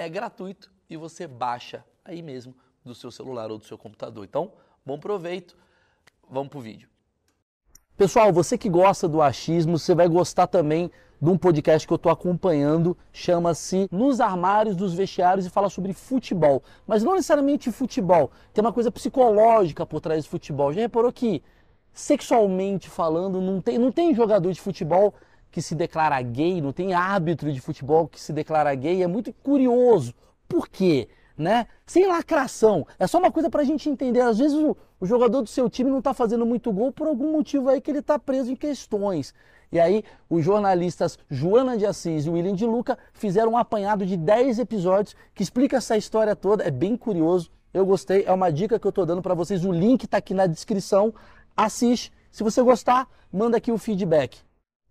é gratuito e você baixa aí mesmo do seu celular ou do seu computador. Então, bom proveito. Vamos pro vídeo. Pessoal, você que gosta do achismo, você vai gostar também de um podcast que eu estou acompanhando, chama-se Nos Armários dos Vestiários e fala sobre futebol. Mas não necessariamente futebol, tem uma coisa psicológica por trás do futebol. Já reparou que, sexualmente falando, não tem, não tem jogador de futebol que se declara gay, não tem árbitro de futebol que se declara gay. É muito curioso. Por quê? Né? Sem lacração. É só uma coisa para a gente entender. Às vezes o, o, jogador do seu time não está fazendo muito gol por algum motivo aí que ele está preso em questões. E aí, os jornalistas Joana de Assis e William de Luca fizeram um apanhado de 10 episódios que explica essa história toda. É bem curioso. Eu gostei. É uma dica que eu estou dando para vocês. O link está aqui na descrição. Assiste. Se você gostar, manda aqui o feedback.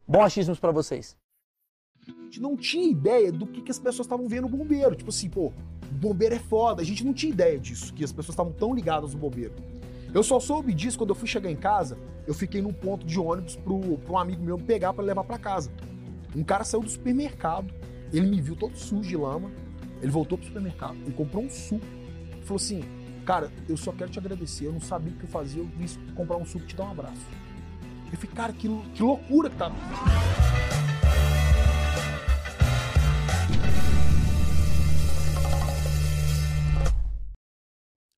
Bom achismos para vocês. A gente não tinha ideia do que, que as pessoas estavam vendo o bombeiro. Tipo assim, pô, bombeiro é foda. A gente não tinha ideia disso, que as pessoas estavam tão ligadas no bombeiro. Eu só soube disso quando eu fui chegar em casa. Eu fiquei num ponto de ônibus pro, pro um amigo meu me pegar para levar para casa. Um cara saiu do supermercado, ele me viu todo sujo de lama. Ele voltou pro supermercado, ele comprou um suco. Falou assim: Cara, eu só quero te agradecer. Eu não sabia o que eu fazia. Eu vim comprar um suco e te dar um abraço. Eu falei, cara, que, que loucura que tá.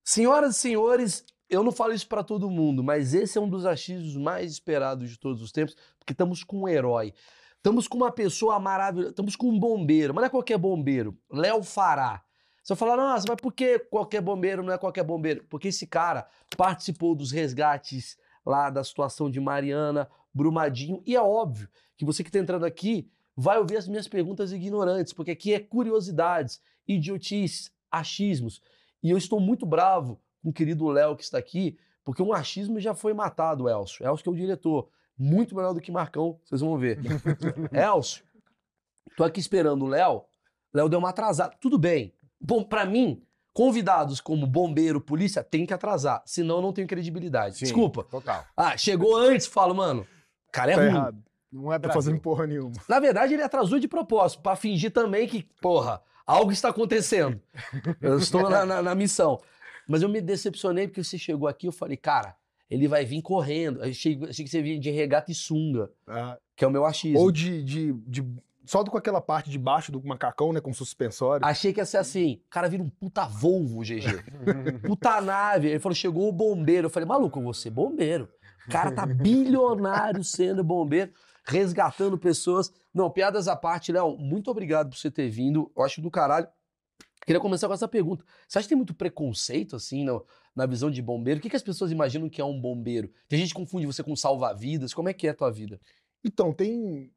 Senhoras e senhores, eu não falo isso para todo mundo, mas esse é um dos achismos mais esperados de todos os tempos, porque estamos com um herói. Estamos com uma pessoa maravilhosa, estamos com um bombeiro, mas não é qualquer bombeiro, Léo Fará. Você falar, nossa, mas por que qualquer bombeiro não é qualquer bombeiro? Porque esse cara participou dos resgates lá da situação de Mariana, Brumadinho, e é óbvio que você que está entrando aqui vai ouvir as minhas perguntas ignorantes, porque aqui é curiosidades, idiotices, achismos. E eu estou muito bravo com o querido Léo que está aqui, porque um achismo já foi matado, Elcio. Elcio que é o diretor. Muito melhor do que Marcão, vocês vão ver. Elcio, tô aqui esperando o Léo. Léo deu uma atrasada. Tudo bem. Bom, para mim, Convidados como bombeiro, polícia, tem que atrasar, senão eu não tenho credibilidade. Sim, Desculpa. Total. Ah, chegou antes, falo, mano, cara é tá ruim. Errado. Não é pra fazer porra nenhuma. Na verdade, ele atrasou de propósito, para fingir também que, porra, algo está acontecendo. Eu estou na, na, na, missão. Mas eu me decepcionei porque você chegou aqui eu falei, cara, ele vai vir correndo. Achei, achei que você vinha de regata e sunga, ah, que é o meu achismo. Ou de, de, de só com aquela parte de baixo do macacão, né? Com suspensório. Achei que ia ser assim. O cara vira um puta Volvo, GG. puta nave. Ele falou, chegou o bombeiro. Eu falei, maluco, você é bombeiro. O cara tá bilionário sendo bombeiro, resgatando pessoas. Não, piadas à parte, Léo, muito obrigado por você ter vindo. Eu acho do caralho. Queria começar com essa pergunta. Você acha que tem muito preconceito, assim, no, na visão de bombeiro? O que, que as pessoas imaginam que é um bombeiro? Tem gente que confunde você com salva-vidas. Como é que é a tua vida? Então, tem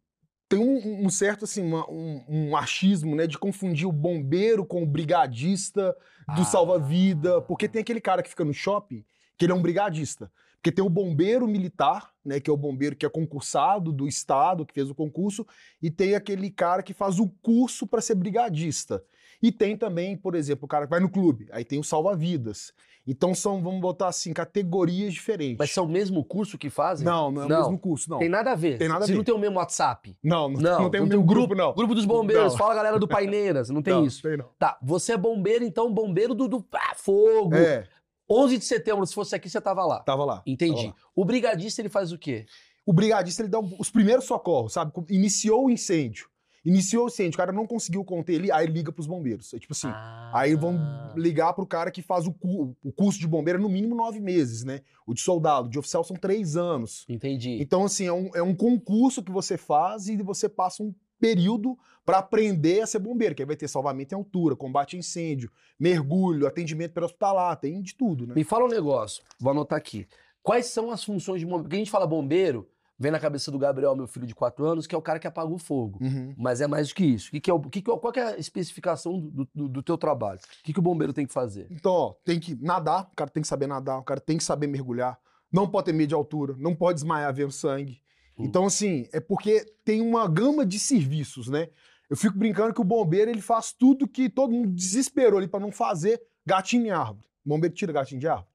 tem um, um certo assim, uma, um, um, achismo, né, de confundir o bombeiro com o brigadista do ah. salva-vida, porque tem aquele cara que fica no shopping que ele é um brigadista. Porque tem o bombeiro militar, né, que é o bombeiro que é concursado do estado, que fez o concurso, e tem aquele cara que faz o curso para ser brigadista. E tem também, por exemplo, o cara que vai no clube, aí tem o salva-vidas. Então são, vamos botar assim, categorias diferentes. Mas são o mesmo curso que fazem? Não, não é não. o mesmo curso, não. Tem nada a ver. Tem nada a Você ver. não tem o mesmo WhatsApp? Não, não, não, não tem não o mesmo grupo, grupo, não. Grupo dos bombeiros, não. fala galera do Paineiras, não tem não, isso? Tem não. Tá, você é bombeiro, então bombeiro do, do ah, fogo. É. 11 de setembro, se fosse aqui, você tava lá. Tava lá. Entendi. Tava lá. O brigadista, ele faz o quê? O brigadista, ele dá os primeiros socorros, sabe? Iniciou o incêndio. Iniciou o incêndio, o cara não conseguiu conter ali, aí liga pros bombeiros. É tipo assim, aí vão Ah. ligar pro cara que faz o, cu- o curso de bombeiro no mínimo nove meses, né? O de soldado, de oficial são três anos. Entendi. Então, assim, é um, é um concurso que você faz e você passa um período para aprender a ser bombeiro, que aí vai ter salvamento em altura, combate a incêndio, mergulho, atendimento pré-hospitalar, tem de tudo, né? Me fala um negócio, vou anotar aqui. Quais são as funções de bombeiro? Porque a gente fala bombeiro, vem na cabeça do Gabriel, meu filho de 4 anos, que é o cara que apaga o fogo. Uhum. Mas é mais do que isso. Que que é o, o que que é- qual que é a especificação do, do, do teu trabalho? O que, que o bombeiro tem que fazer? Então, ó, tem que nadar, o cara tem que saber nadar, o cara tem que saber mergulhar, não pode ter medo de altura, não pode desmaiar vendo sangue. Hum. Então, assim, é porque tem uma gama de serviços, né? Eu fico brincando que o bombeiro ele faz tudo que todo mundo desesperou ali para não fazer gatinho em árvore. O bombeiro tira gatinho de árvore?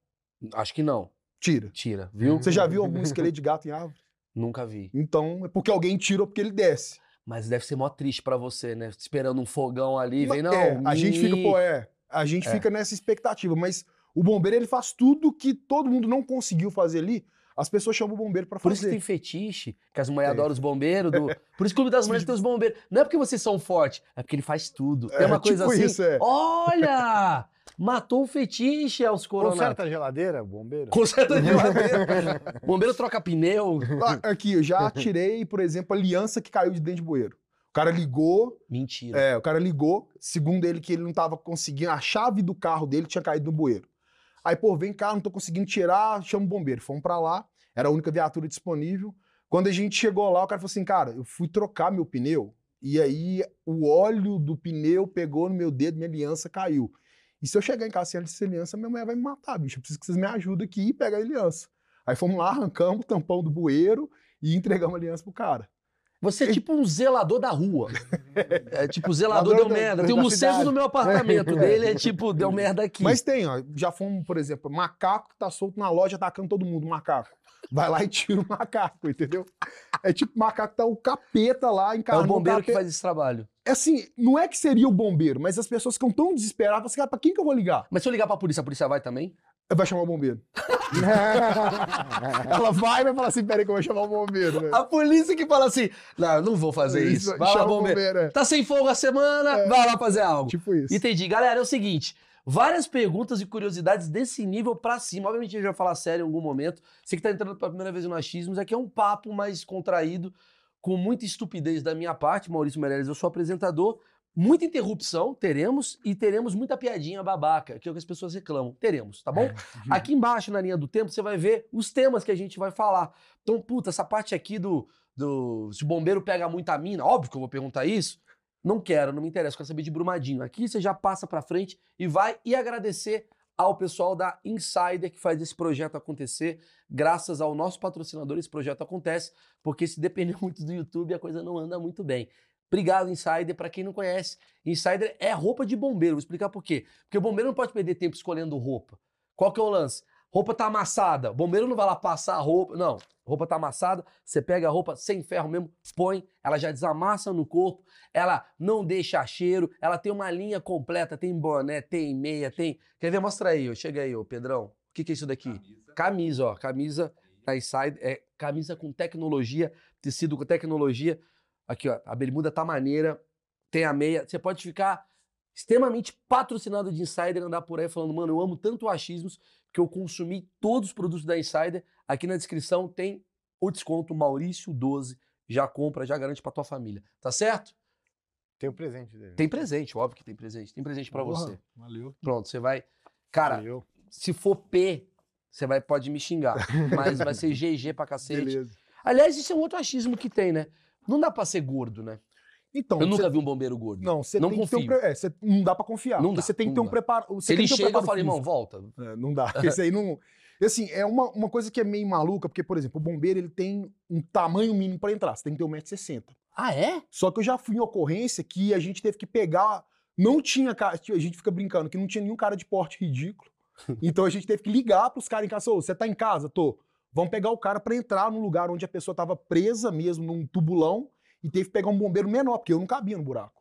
Acho que não. Tira. Tira, viu? Você já viu algum esqueleto de gato em árvore? Nunca vi. Então, é porque alguém tira ou porque ele desce. Mas deve ser mó triste pra você, né? Esperando um fogão ali, vem, não. é, a gente fica, pô, é. A gente É. fica nessa expectativa, mas o bombeiro ele faz tudo que todo mundo não conseguiu fazer ali. As pessoas chamam o bombeiro para Por isso que fazer. tem fetiche, que as mulheres Tem. adoram os bombeiros. do- Por isso que o Clube das Mulheres tem os bombeiros. Não é porque vocês são fortes, é porque ele faz tudo. Tem É, uma coisa tipo assim. isso, é. Olha! Matou o fetiche, Elcio Coronado. Conserta a geladeira, bombeiro? Conserta a geladeira. bombeiro troca pneu. Aqui, eu já tirei, por exemplo, aliança que caiu de dentro de bueiro. O cara ligou, Mentira. é, o cara ligou, segundo ele que ele não tava conseguindo, a chave do carro dele tinha caído no bueiro. Aí, pô, vem cá, não tô conseguindo tirar, chama o bombeiro. Fomos pra lá, era a única viatura disponível. Quando a gente chegou lá, o cara falou assim, cara, eu fui trocar meu pneu, e aí o óleo do pneu pegou no meu dedo, minha aliança caiu. E se eu chegar em casa sem essa aliança, minha mulher vai me matar, bicho. Eu preciso que vocês me ajudem aqui e pegar a aliança. Aí fomos lá, arrancamos o tampão do bueiro e entregamos a aliança pro cara. Você é tipo um zelador da rua. É tipo, o zelador deu da- merda. da Tem um morcego no meu apartamento. Dele é tipo, deu merda aqui. Mas tem, ó. Já fomos, por exemplo, macaco que tá solto na loja atacando todo mundo, macaco. Vai lá e tira o macaco, entendeu? É tipo, macaco tá o capeta lá é encarnando. o bombeiro que faz esse trabalho. É assim, não é que seria o bombeiro, mas as pessoas ficam tão desesperadas, cara, pra quem que eu vou ligar? Mas se eu ligar pra polícia, a polícia vai também? Vai chamar o bombeiro. Ela vai e vai falar assim, peraí que eu vou chamar o bombeiro. né? A polícia que fala assim: Não, eu não vou fazer isso. Vai lá, chama o bombeiro. é. Tá sem fogo a semana, vai lá fazer algo. Tipo isso. Entendi. Galera, é o seguinte: várias perguntas e curiosidades desse nível pra cima. Obviamente, a gente vai falar sério em algum momento. Você que tá entrando pela primeira vez no Achismos, aqui é um papo mais contraído, com muita estupidez da minha parte. Maurício Meirelles, eu sou apresentador. Muita interrupção, teremos, e teremos muita piadinha babaca, que é o que as pessoas reclamam. Teremos, tá bom? Aqui embaixo, na linha do tempo, você vai ver os temas que a gente vai falar. Então, puta, essa parte aqui do, do. Se o bombeiro pega muita mina, óbvio que eu vou perguntar isso. Não quero, não me interessa, quero saber de Brumadinho. Aqui você já passa pra frente e vai e agradecer ao pessoal da Insider que faz esse projeto acontecer. Graças ao nosso patrocinador, esse projeto acontece, porque se depender muito do YouTube, a coisa não anda muito bem. Obrigado, Insider. Pra quem não conhece, Insider é roupa de bombeiro. Vou explicar por quê. Porque o bombeiro não pode perder tempo escolhendo roupa. Qual que é o lance? Roupa tá amassada. O bombeiro não vai lá passar a roupa. Não. Roupa tá amassada, você pega a roupa sem ferro mesmo, põe, ela já desamassa no corpo, ela não deixa cheiro, ela tem uma linha completa, tem boné, tem meia, tem. Quer ver? Mostra aí, ó. chega aí, ô Pedrão. O que, que é isso daqui? Camisa, ó. Camisa da Inside, é camisa com tecnologia, tecido com tecnologia. Aqui, ó, a bermuda tá maneira, tem a meia. Você pode ficar extremamente patrocinado de Insider, andar por aí falando, mano, eu amo tanto o achismos que eu consumi todos os produtos da Insider. Aqui na descrição tem o desconto Maurício12. Já compra, já garante pra tua família. Tá certo? Tem o presente dele. Tem presente, óbvio que tem presente. Tem presente pra Porra, você. Valeu. Pronto, você vai. Cara, Valeu. se for P, você vai, pode me xingar. Mas vai ser GG pra cacete. Beleza. Aliás, isso é um outro achismo que tem, né? Não dá pra ser gordo, né? Então, Eu nunca você- vi um bombeiro gordo. Não, você Não tem que ter um confio. pre- é, você- não dá pra confiar. Não dá, você tem que ter um dá. preparo. Se ele um chega, eu falo, irmão, volta. É, não dá. Esse aí não. Assim, é uma, uma coisa que é meio maluca, porque, por exemplo, o bombeiro ele tem um tamanho mínimo pra entrar. Você tem que ter 1,60m. Ah, é? Só que eu já fui em ocorrência que a gente teve que pegar. Não tinha. A gente fica brincando que não tinha nenhum cara de porte ridículo. Então a gente teve que ligar pros caras em casa. Ô, você tá em casa? Tô. Vamos pegar o cara pra entrar num lugar onde a pessoa tava presa mesmo, num tubulão, e teve que pegar um bombeiro menor, porque eu não cabia no buraco.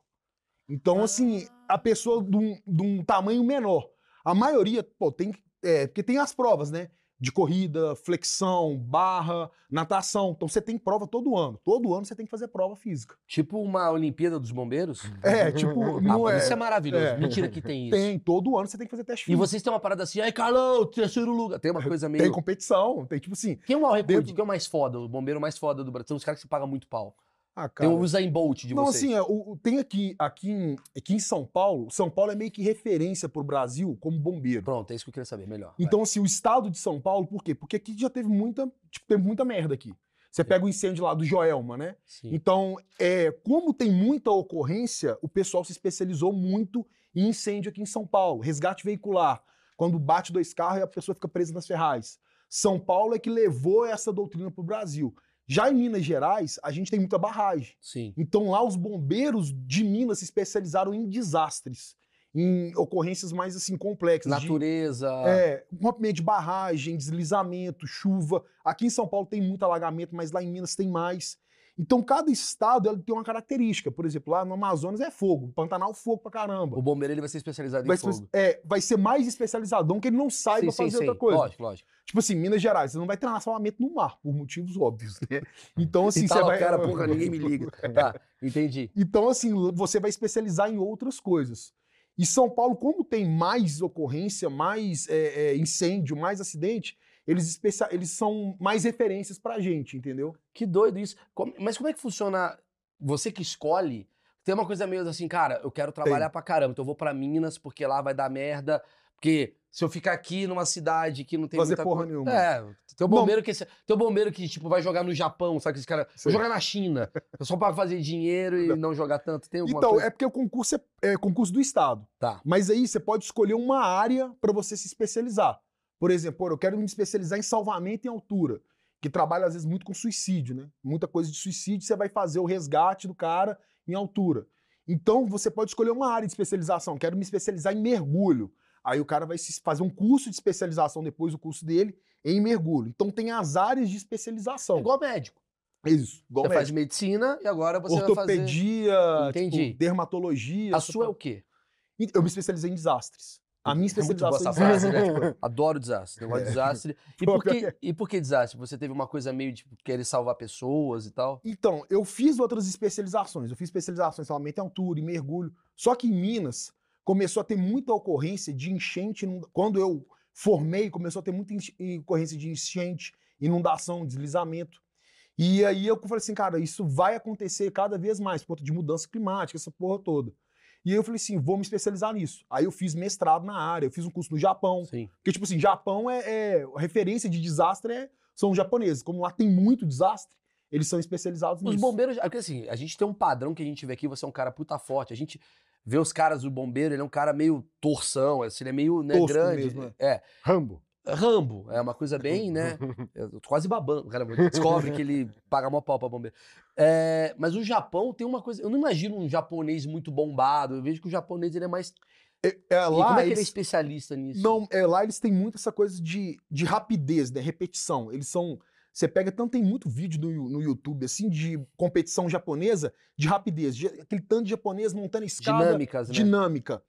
Então, assim, a pessoa de um, de um tamanho menor. A maioria, pô, tem, é, porque tem as provas, né? De corrida, flexão, barra, natação. Então você tem prova todo ano. Todo ano você tem que fazer prova física. Tipo uma Olimpíada dos Bombeiros? É, tipo, Ah, não é. Isso é maravilhoso. é. Mentira que tem isso. Tem, todo ano você tem que fazer teste E físico. vocês têm uma parada assim, ai, Carlão, terceiro lugar. Tem uma coisa meio. Tem competição, tem tipo assim. Quem é o maior recorde? Dentro- Quem é o mais foda? O bombeiro mais foda do Brasil? Tem uns caras que se pagam muito pau. Ah, Tem cara. o Usain Bolt de não, vocês. assim, é, o- tem aqui, aqui, em, aqui em São Paulo, São Paulo é meio que referência pro Brasil como bombeiro. Pronto, é isso que eu queria saber melhor. Então, assim, o estado de São Paulo, por quê? Porque aqui já teve muita, tipo, teve muita merda aqui. Você pega o incêndio lá do Joelma, né? Sim. Então, é, como tem muita ocorrência, o pessoal se especializou muito em incêndio aqui em São Paulo. Resgate veicular, quando bate dois carros e a pessoa fica presa nas ferrais. São Paulo é que levou essa doutrina para o Brasil. Já em Minas Gerais, a gente tem muita barragem. Sim. Então lá os bombeiros de Minas se especializaram em desastres, em ocorrências mais assim complexas. de- Natureza. é, rompimento de barragem, deslizamento, chuva. Aqui em São Paulo tem muito alagamento, mas lá em Minas tem mais. Então, cada estado ela tem uma característica. Por exemplo, lá no Amazonas é fogo, Pantanal fogo pra caramba. O bombeiro ele vai ser especializado Vai em fogo. é, vai ser mais especializadão que ele não saiba sim, sim, fazer sim. outra coisa. Lógico, lógico. Tipo assim, Minas Gerais, você não vai treinar salvamento no mar, por motivos óbvios, né? Então, assim, você tá lá vai. cara, porra, ninguém me liga. Tá, entendi. Então, assim, você vai especializar em outras coisas. E São Paulo, como tem mais ocorrência, mais é, é, incêndio, mais acidente, eles, especia- eles são mais referências pra gente, entendeu? Que doido isso. Como- Mas como é que funciona? Você que escolhe, tem uma coisa meio assim, cara, eu quero trabalhar pra caramba, então eu vou pra Minas porque lá vai dar merda. Porque se eu ficar aqui numa cidade que não tem Fazer muita porra coisa- nenhuma. É, tem um bombeiro que tem um bombeiro que tipo vai jogar no Japão, sabe que esse cara, vou jogar na China, só pra fazer dinheiro e não jogar tanto. Tem Então, coisa? é porque o concurso é, é concurso do Estado. Tá. Mas aí você pode escolher uma área para você se especializar. Por exemplo, eu quero me especializar em salvamento em altura, que trabalha às vezes muito com suicídio, né? Muita coisa de suicídio, você vai fazer o resgate do cara em altura. Então, você pode escolher uma área de especialização. Quero me especializar em mergulho. Aí o cara vai fazer um curso de especialização depois do curso dele em mergulho. Então, tem as áreas de especialização. É igual médico. Isso. Igual você médico. faz medicina e agora você vai fazer. Ortopedia, tipo, dermatologia. A sua é o quê? Eu me especializei em desastres. A minha É especialização essa em frase, né? Adoro desastre. Negócio de desastre. E por, que, e por que desastre? Você teve uma coisa meio de querer salvar pessoas e tal? Então, eu fiz outras especializações. Eu fiz especialização em salvamento em altura, em mergulho. Só que em Minas começou a ter muita ocorrência de enchente. Quando eu formei, começou a ter muita ocorrência de enchente, inundação, deslizamento. E aí eu falei assim, cara, isso vai acontecer cada vez mais, por conta de mudança climática, essa porra toda. E aí eu falei assim, vou me especializar nisso. Aí eu fiz mestrado na área, eu fiz um curso no Japão. Sim. Porque, tipo assim, Japão é, é- A referência de desastre é- são os japoneses. Como lá tem muito desastre, eles são especializados Os nisso. bombeiros. Porque assim, a gente tem um padrão que a gente vê aqui, você é um cara puta forte. A gente vê os caras do bombeiro, ele é um cara meio torção, assim, ele é meio né, grande. mesmo, né? É. Rambo. Rambo, é uma coisa bem, né? Eu tô quase babando. O cara descobre que ele paga mó pau pra bombeiro. É, mas o Japão tem uma coisa. Eu não imagino um japonês muito bombado. Eu vejo que o japonês ele é mais. É, é, lá, como é que ele é eles, especialista nisso? não, é, lá eles têm muito essa coisa de, de rapidez, né? Repetição. Eles são. Você pega, tanto tem muito vídeo no, no YouTube, assim, de competição japonesa, de rapidez. de- aquele tanto de japonês montando escada. Dinâmicas, né? dinâmica.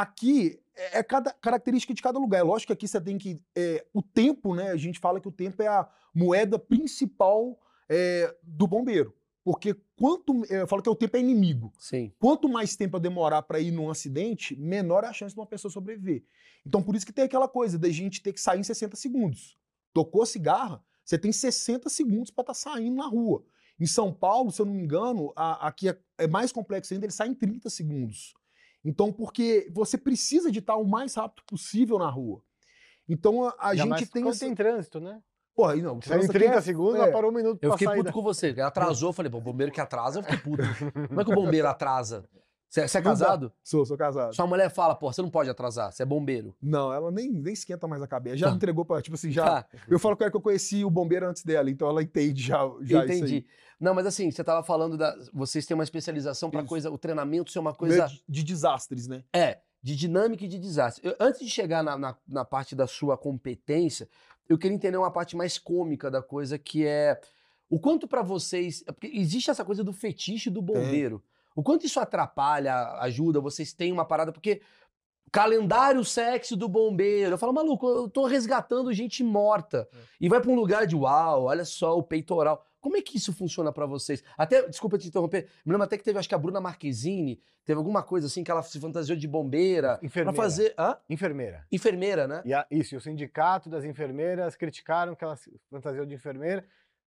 Aqui é é cada característica de cada lugar. É lógico que aqui você tem que. é, o tempo, né? A gente fala que o tempo é a moeda principal é, do bombeiro. Porque quanto. é, Eu falo que o tempo é inimigo. Sim. Quanto mais tempo eu demorar para ir num acidente, menor é a chance de uma pessoa sobreviver. Então, por isso que tem aquela coisa da gente ter que sair em 60 segundos. Tocou cigarra, você tem 60 segundos para estar saindo na rua. Em São Paulo, se eu não me engano, a- aqui é, é mais complexo ainda, ele sai em 30 segundos. Então, porque você precisa de estar o mais rápido possível na rua. Então, a, a gente tem essa... tem trânsito, né? Porra, aí não, o Saiu em trânsito aqui 30 é- segundos, é. ela parou um minuto Eu pra fiquei puto com você. Ele atrasou, eu falei, pô, bombeiro que atrasa, eu fiquei puto. Como é que o bombeiro atrasa? Você, é casado? Sou, sou casado. Sua mulher fala, pô, você não pode atrasar, você é bombeiro. Não, ela nem, nem esquenta mais a cabeça. Já Tá. entregou pra, tipo assim, já... Tá, Eu falo com ela que eu conheci o bombeiro antes dela, então ela entende já, já entendi. Não, mas assim, você tava falando da. Vocês têm uma especialização pra Isso. coisa. O treinamento ser uma coisa. De, de desastres, né? É, de dinâmica e de desastre. Eu- antes de chegar na, na, na parte da sua competência, eu queria entender uma parte mais cômica da coisa, que é o quanto pra vocês. é Porque existe essa coisa do fetiche do bombeiro. O quanto isso atrapalha, ajuda, vocês têm uma parada, porque calendário sexy do bombeiro. Eu falo, maluco, eu tô resgatando gente morta. É. E vai pra um lugar de uau, olha só o peitoral. Como é que isso funciona pra vocês? Até, desculpa te interromper, me lembro até que teve, acho que a Bruna Marquezine, teve alguma coisa assim que ela se fantasiou de bombeira pra Enfermeira. fazer. Hã? Enfermeira. Enfermeira, né? E a- isso, e o sindicato das enfermeiras criticaram que ela se fantasiou de enfermeira.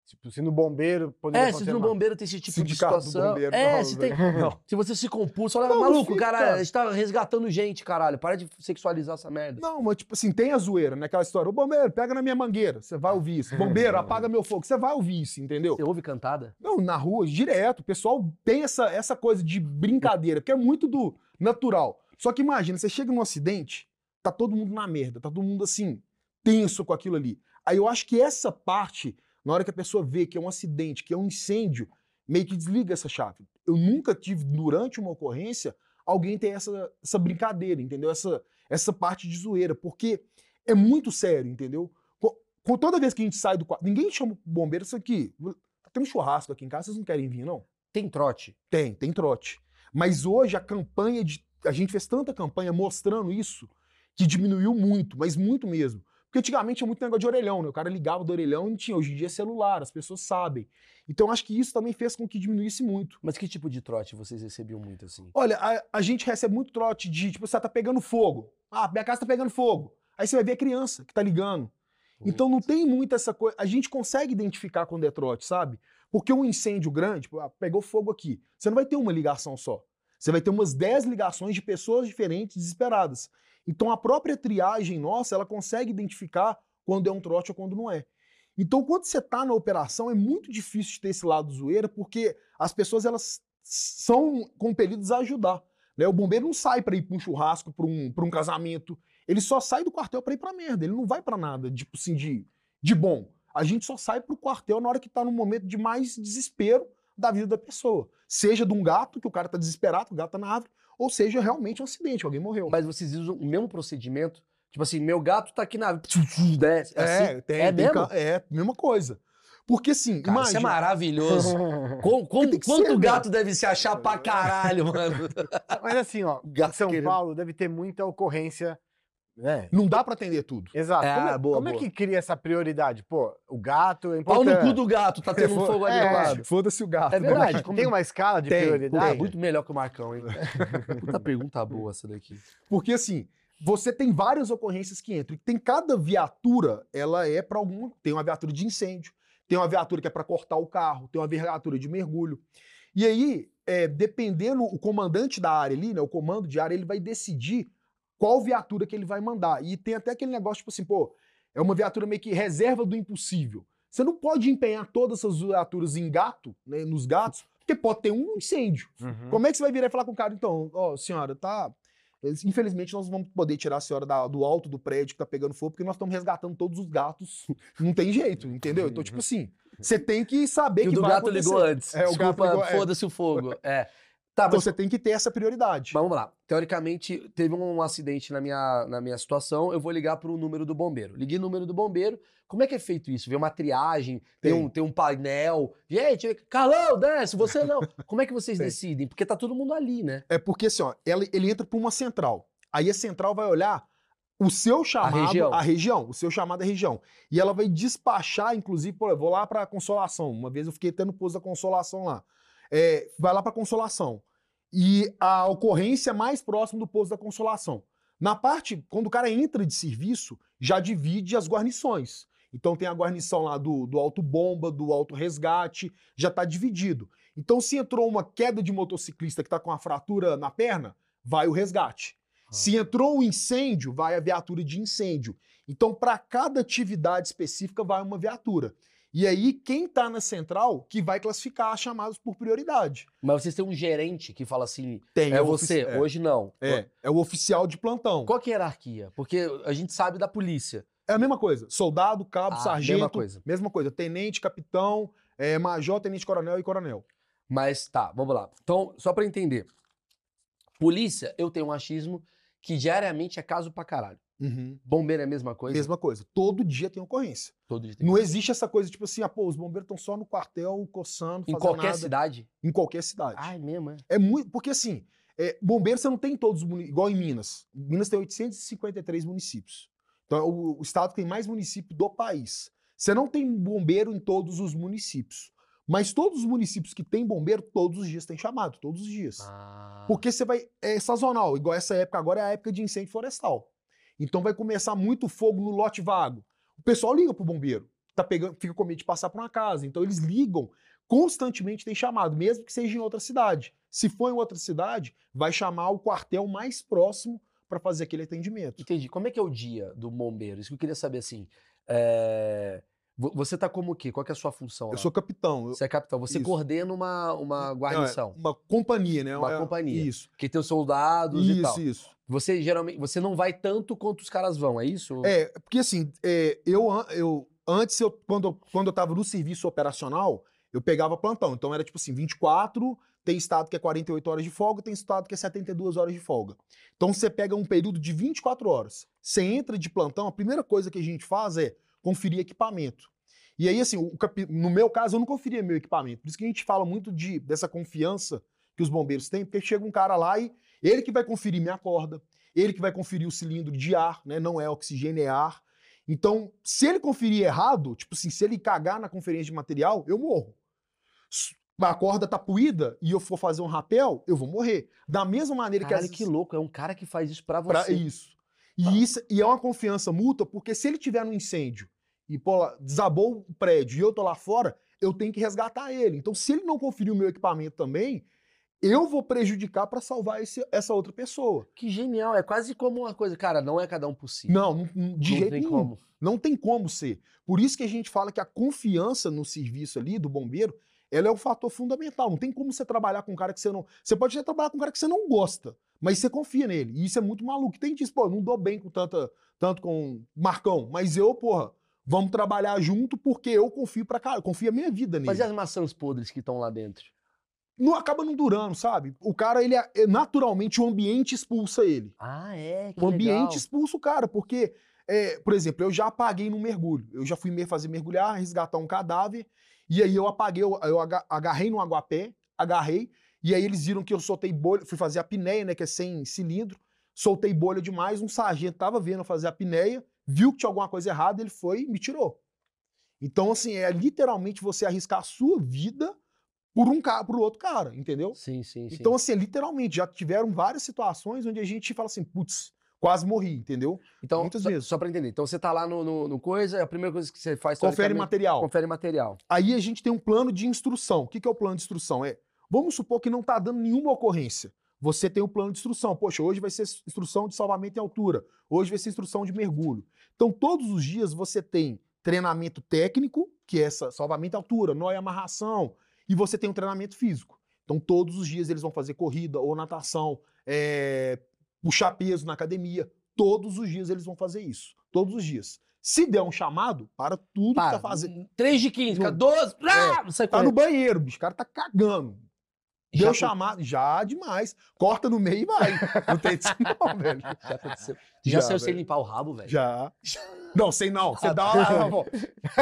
Tipo, se no bombeiro poderia É, se no bombeiro tem esse tipo Sindicato de situação. bombeiro, é, não, se, tem, não. se você se compulsa, olha, Não, maluco, fica. cara, a gente tá resgatando gente, caralho. Para de sexualizar essa merda. Não, mas tipo assim, tem a zoeira, né? Aquela história, ô bombeiro, pega na minha mangueira, você vai ouvir isso. Bombeiro, apaga meu fogo, você vai ouvir isso, entendeu? Você ouve cantada? Não, na rua, direto, o pessoal tem essa, essa coisa de brincadeira, porque é muito do natural. Só que imagina, você chega num acidente, tá todo mundo na merda, tá todo mundo assim, tenso com aquilo ali. Aí eu acho que essa parte, na hora que a pessoa vê que é um acidente, que é um incêndio, meio que desliga essa chave. Eu nunca tive, durante uma ocorrência, alguém ter essa, essa brincadeira, entendeu? Essa, essa parte de zoeira, porque é muito sério, entendeu? Co- com toda vez que a gente sai do quarto, ninguém chama o bombeiro, isso aqui, tá tendo churrasco aqui em casa, vocês não querem vir, não? Tem trote. Tem, tem trote. Mas hoje a campanha de. A gente fez tanta campanha mostrando isso que diminuiu muito, mas muito mesmo. Porque antigamente tinha muito negócio de orelhão, né? O cara ligava do orelhão e não tinha. Hoje em dia é celular, as pessoas sabem. Então acho que isso também fez com que diminuísse muito. Mas que tipo de trote vocês recebiam muito assim? Olha, a, a gente recebe muito trote de, tipo, você tá pegando fogo. Ah, minha casa tá pegando fogo. Aí você vai ver a criança que tá ligando. Então não tem muito essa coisa. A gente consegue identificar quando é trote, sabe? Porque um incêndio grande, tipo, ah, pegou fogo aqui. Você não vai ter uma ligação só. Você vai ter umas 10 ligações de pessoas diferentes, desesperadas. Então a própria triagem nossa, ela consegue identificar quando é um trote ou quando não é. Então quando você tá na operação, é muito difícil de ter esse lado zoeira, porque as pessoas elas são compelidas a ajudar. Né? O bombeiro não sai para ir para um churrasco, para um, um casamento. Ele só sai do quartel para ir para merda. Ele não vai para nada, tipo assim, de, de bom. A gente só sai pro quartel na hora que tá no momento de mais desespero da vida da pessoa. Seja de um gato, que o cara tá desesperado, o gato tá na árvore, ou seja realmente um acidente, alguém morreu. Mas vocês usam o mesmo procedimento? Tipo assim, meu gato tá aqui na. Desce. é, assim? tem, é tem mesmo? ca- é, mesma coisa. Porque assim, Cara, isso é imagina, maravilhoso. Com, com- quanto ser, né? gato deve se achar pra caralho, mano? Mas assim, ó, Gato São querendo- Paulo deve ter muita ocorrência, né? não dá pra atender tudo. Exato. Ah, como é, boa, como é boa. que cria essa prioridade? Pô, o gato é Pau importante. no cu do gato, tá tendo um fogo ali É, do lado. Foda-se o gato. É verdade. Tem como- uma escala de Tem, Puta, prioridade? muito melhor que o Marcão, hein? Puta pergunta boa essa daqui. Porque assim, você tem várias ocorrências que entram. E tem cada viatura, ela é para algum. Tem uma viatura de incêndio, tem uma viatura que é para cortar o carro, tem uma viatura de mergulho. E aí, é, dependendo o comandante da área ali, né, o comando de área, ele vai decidir qual viatura que ele vai mandar. E tem até aquele negócio, tipo assim, pô, é uma viatura meio que reserva do impossível. Você não pode empenhar todas essas viaturas em gato, né, nos gatos, porque pode ter um incêndio. Uhum. Como é que você vai virar e falar com o cara, então, ó, senhora, tá. Infelizmente, nós não vamos poder tirar a senhora da- do alto do prédio que tá pegando fogo, porque nós estamos resgatando todos os gatos. Não tem jeito, entendeu? Então, tipo assim, você tem que saber Que que, o do vai gato ligou acontecer. antes. É, o gato Desculpa, ligou, é. foda-se o fogo. É. Tá, Então mas você tem que ter essa prioridade. Mas vamos lá. Teoricamente, teve um acidente na minha, na minha situação, eu vou ligar pro número do bombeiro. Liguei no número do bombeiro. Como é que é feito isso? Vem uma triagem, tem, Tem. um, tem um painel. Gente, Carlão, desce, você não. Como é que vocês Tem. decidem? Porque tá todo mundo ali, né? É porque assim, ó, ela- ele entra para uma central. Aí a central vai olhar o seu chamado, região. região, o seu chamado é região. E ela vai despachar, inclusive, vou lá para Consolação. Uma vez eu fiquei tendo posto da Consolação lá. É, vai lá para Consolação. E a ocorrência é mais próxima do posto da Consolação. Na parte, quando o cara entra de serviço, já divide as guarnições. Então tem a guarnição lá do, do alto bomba, do alto resgate, já está dividido. Então, se entrou uma queda de motociclista que está com a fratura na perna, vai o resgate. Se entrou um incêndio, vai a viatura de incêndio. Então, para cada atividade específica, vai uma viatura. E aí, quem está na central que vai classificar as chamadas por prioridade. Mas vocês têm um gerente que fala assim: Tem é você, é, hoje não. É, é o oficial de plantão. Qual que é a hierarquia? Porque a gente sabe da polícia. É a mesma coisa. Soldado, cabo, Ah, sargento. mesma coisa. Mesma coisa. Tenente, capitão, é, major, tenente coronel e coronel. Mas tá, vamos lá. Então, só pra entender. Polícia, eu tenho um achismo que diariamente é caso pra caralho. Bombeiro é a mesma coisa? Mesma coisa. Todo dia tem ocorrência. Todo dia tem Não existe essa coisa tipo assim, ah, pô, os bombeiros estão só no quartel, coçando, Em qualquer nada. cidade? Em qualquer cidade. Ai, mesmo, é. É muito. Porque assim, é, bombeiro você não tem em todos os municípios, igual em Minas. Minas tem 853 municípios. Então é o, o estado que tem mais município do país. Você não tem bombeiro em todos os municípios. Mas todos os municípios que tem bombeiro, todos os dias tem chamado, todos os dias. Ah. Porque você vai. É sazonal, igual essa época agora é a época de incêndio florestal. Então vai começar muito fogo no lote vago. O pessoal liga pro bombeiro. Tá pegando, fica com medo de passar por uma casa. Então eles ligam, constantemente tem chamado, mesmo que seja em outra cidade. Se for em outra cidade, vai chamar o quartel mais próximo para fazer aquele atendimento. Entendi. Como é que é o dia do bombeiro? Isso que eu queria saber, assim. é, Você tá como o quê? Qual que é a sua função lá? Eu sou capitão. Você é capitão. Você Isso. coordena uma, uma guarnição. É, uma companhia, né? Uma É- companhia. Isso. Que tem os soldados e tal. Isso, isso. Você geralmente. Você não vai tanto quanto os caras vão, é isso? É, porque assim, é, eu, eu antes, eu, quando, eu- quando eu tava no serviço operacional, eu pegava plantão. Então era tipo assim, 24, tem estado que é 48 horas de folga, tem estado que é 72 horas de folga. Então você pega um período de 24 horas. Você entra de plantão, a primeira coisa que a gente faz é conferir equipamento. E aí, assim, o no meu caso, eu não conferia meu equipamento. Por isso que a gente fala muito de, dessa confiança que os bombeiros têm, porque chega um cara lá e ele que vai conferir minha corda, ele que vai conferir o cilindro de ar, né? Não é oxigênio, é ar. Então, se ele conferir errado, tipo assim, se ele cagar na conferência de material, eu morro. A corda tá puída e eu for fazer um rapel, eu vou morrer. Da mesma maneira que Caralho, que vezes- louco. É um cara que faz isso pra pra você. isso. E, isso. e é uma confiança mútua, porque se ele tiver no incêndio e pô, desabou o prédio e eu tô lá fora, eu tenho que resgatar ele. Então, se ele não conferir o meu equipamento também, eu vou prejudicar para salvar esse- essa outra pessoa. Que genial. É quase como uma coisa. Cara, não é cada um si. Não, não- não- de Não jeito tem nenhum. como. Não tem como ser. Por isso que a gente fala que a confiança no serviço ali do bombeiro, ela é o fator fundamental. Não tem como você trabalhar com um cara que você não. Você pode até trabalhar com um cara que você não gosta, mas você confia nele. E isso é muito maluco. Tem disso, pô, eu não dou bem com tanta, tanto com Marcão, mas eu, porra, vamos trabalhar junto porque eu confio pra cara, confio a minha vida nele. Mas e as maçãs podres que estão lá dentro? Não acaba não durando, sabe? O cara, ele é, é- naturalmente o ambiente expulsa ele. Ah, é? Que O ambiente legal. expulsa o cara, porque, é, por exemplo, eu já apaguei no mergulho. Eu já fui fazer mergulhar, resgatar um cadáver, e aí eu apaguei, eu, eu aga- agarrei no aguapé, agarrei, e aí eles viram que eu soltei bolha, fui fazer a apneia, né, que é sem cilindro, soltei bolha demais, um sargento tava vendo eu fazer a apneia, viu que tinha alguma coisa errada, ele foi e me tirou. Então, assim, é literalmente você arriscar a sua vida por um cara, por outro cara, entendeu? Sim, sim, sim. Então, assim, literalmente, já tiveram várias situações onde a gente fala assim, putz, quase morri, entendeu? Então, muitas só, vezes. só pra entender. Então você tá lá no, no, no coisa, a primeira coisa que você faz... Confere material. Confere material. Aí a gente tem um plano de instrução. O que que é o plano de instrução? É, vamos supor que não está dando nenhuma ocorrência. Você tem um plano de instrução. Poxa, hoje vai ser instrução de salvamento em altura. Hoje vai ser instrução de mergulho. Então, todos os dias você tem treinamento técnico, que é essa salvamento em altura, nó e amarração, e você tem um treinamento físico. Então, todos os dias eles vão fazer corrida ou natação, é, puxar peso na academia. Todos os dias eles vão fazer isso. Todos os dias. Se der um chamado, para tudo que Pá, tá fazendo. 3 de 15, fica Não. 12... Ah, não sai Tá no banheiro, bicho. O cara tá cagando. Já Deu chamado. Já demais. Corta no meio e vai. Não tem isso, não, velho. Já aconteceu. Já, Já, saiu sem limpar o rabo, velho? Já. Não, sei não. Você dá uma. pô,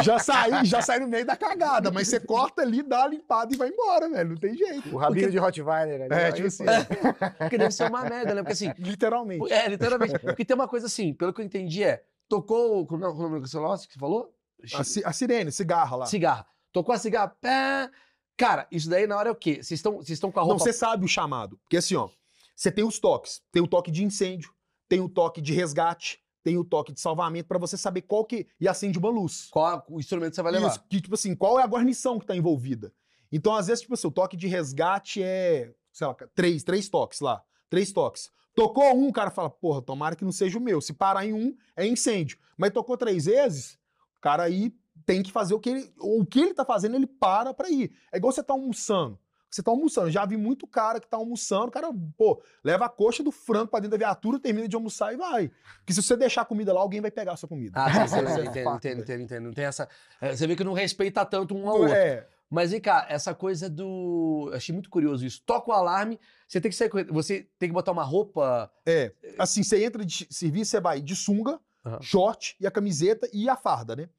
já sai, já sai no meio da cagada, mas você corta ali, dá uma limpada e vai embora, velho. Não tem jeito. O rabinho de Rottweiler ali. É, tipo isso. assim. Porque deve ser uma merda, né? Porque assim... Literalmente. É, literalmente. Porque tem uma coisa assim, pelo que eu entendi é... Tocou... Como é o nome do que você falou? A, ci- a sirene, cigarra lá. Cigarro. Tocou a cigarra... Pá. Cara, isso daí na hora é o quê? Vocês estão vocês estão com a Não, roupa... você sabe o chamado. Porque assim, ó, você tem os toques. Tem o toque de incêndio, tem o toque de resgate, tem o toque de salvamento, pra você saber qual que. E acende uma luz. Qual o instrumento você vai levar? Isso, que, tipo assim, qual é a guarnição que tá envolvida? Então, às vezes, tipo assim, o toque de resgate é, sei lá, três, três toques lá. Três toques. Tocou um, o cara fala, porra, tomara que não seja o meu. Se parar em um, é incêndio. Mas tocou três vezes, o cara aí tem que fazer o que ele. O que ele tá fazendo, ele para pra ir. É igual você tá almoçando. Você tá almoçando. Já vi muito cara que tá almoçando, o cara, pô, leva a coxa do frango pra dentro da viatura, termina de almoçar e vai. Porque se você deixar a comida lá, alguém vai pegar a sua comida. Ah, sim, sim, é entendo, entendo, velho. entendo, entendo. Não tem essa. é, Você vê que não respeita tanto um ao outro. É, Mas vem cá, essa coisa do. eu Achei muito curioso isso. Toca o alarme, você tem que sair correndo. Você tem que botar uma roupa. É, assim, você entra de serviço, você vai de sunga, Aham. short e a camiseta e a farda, né?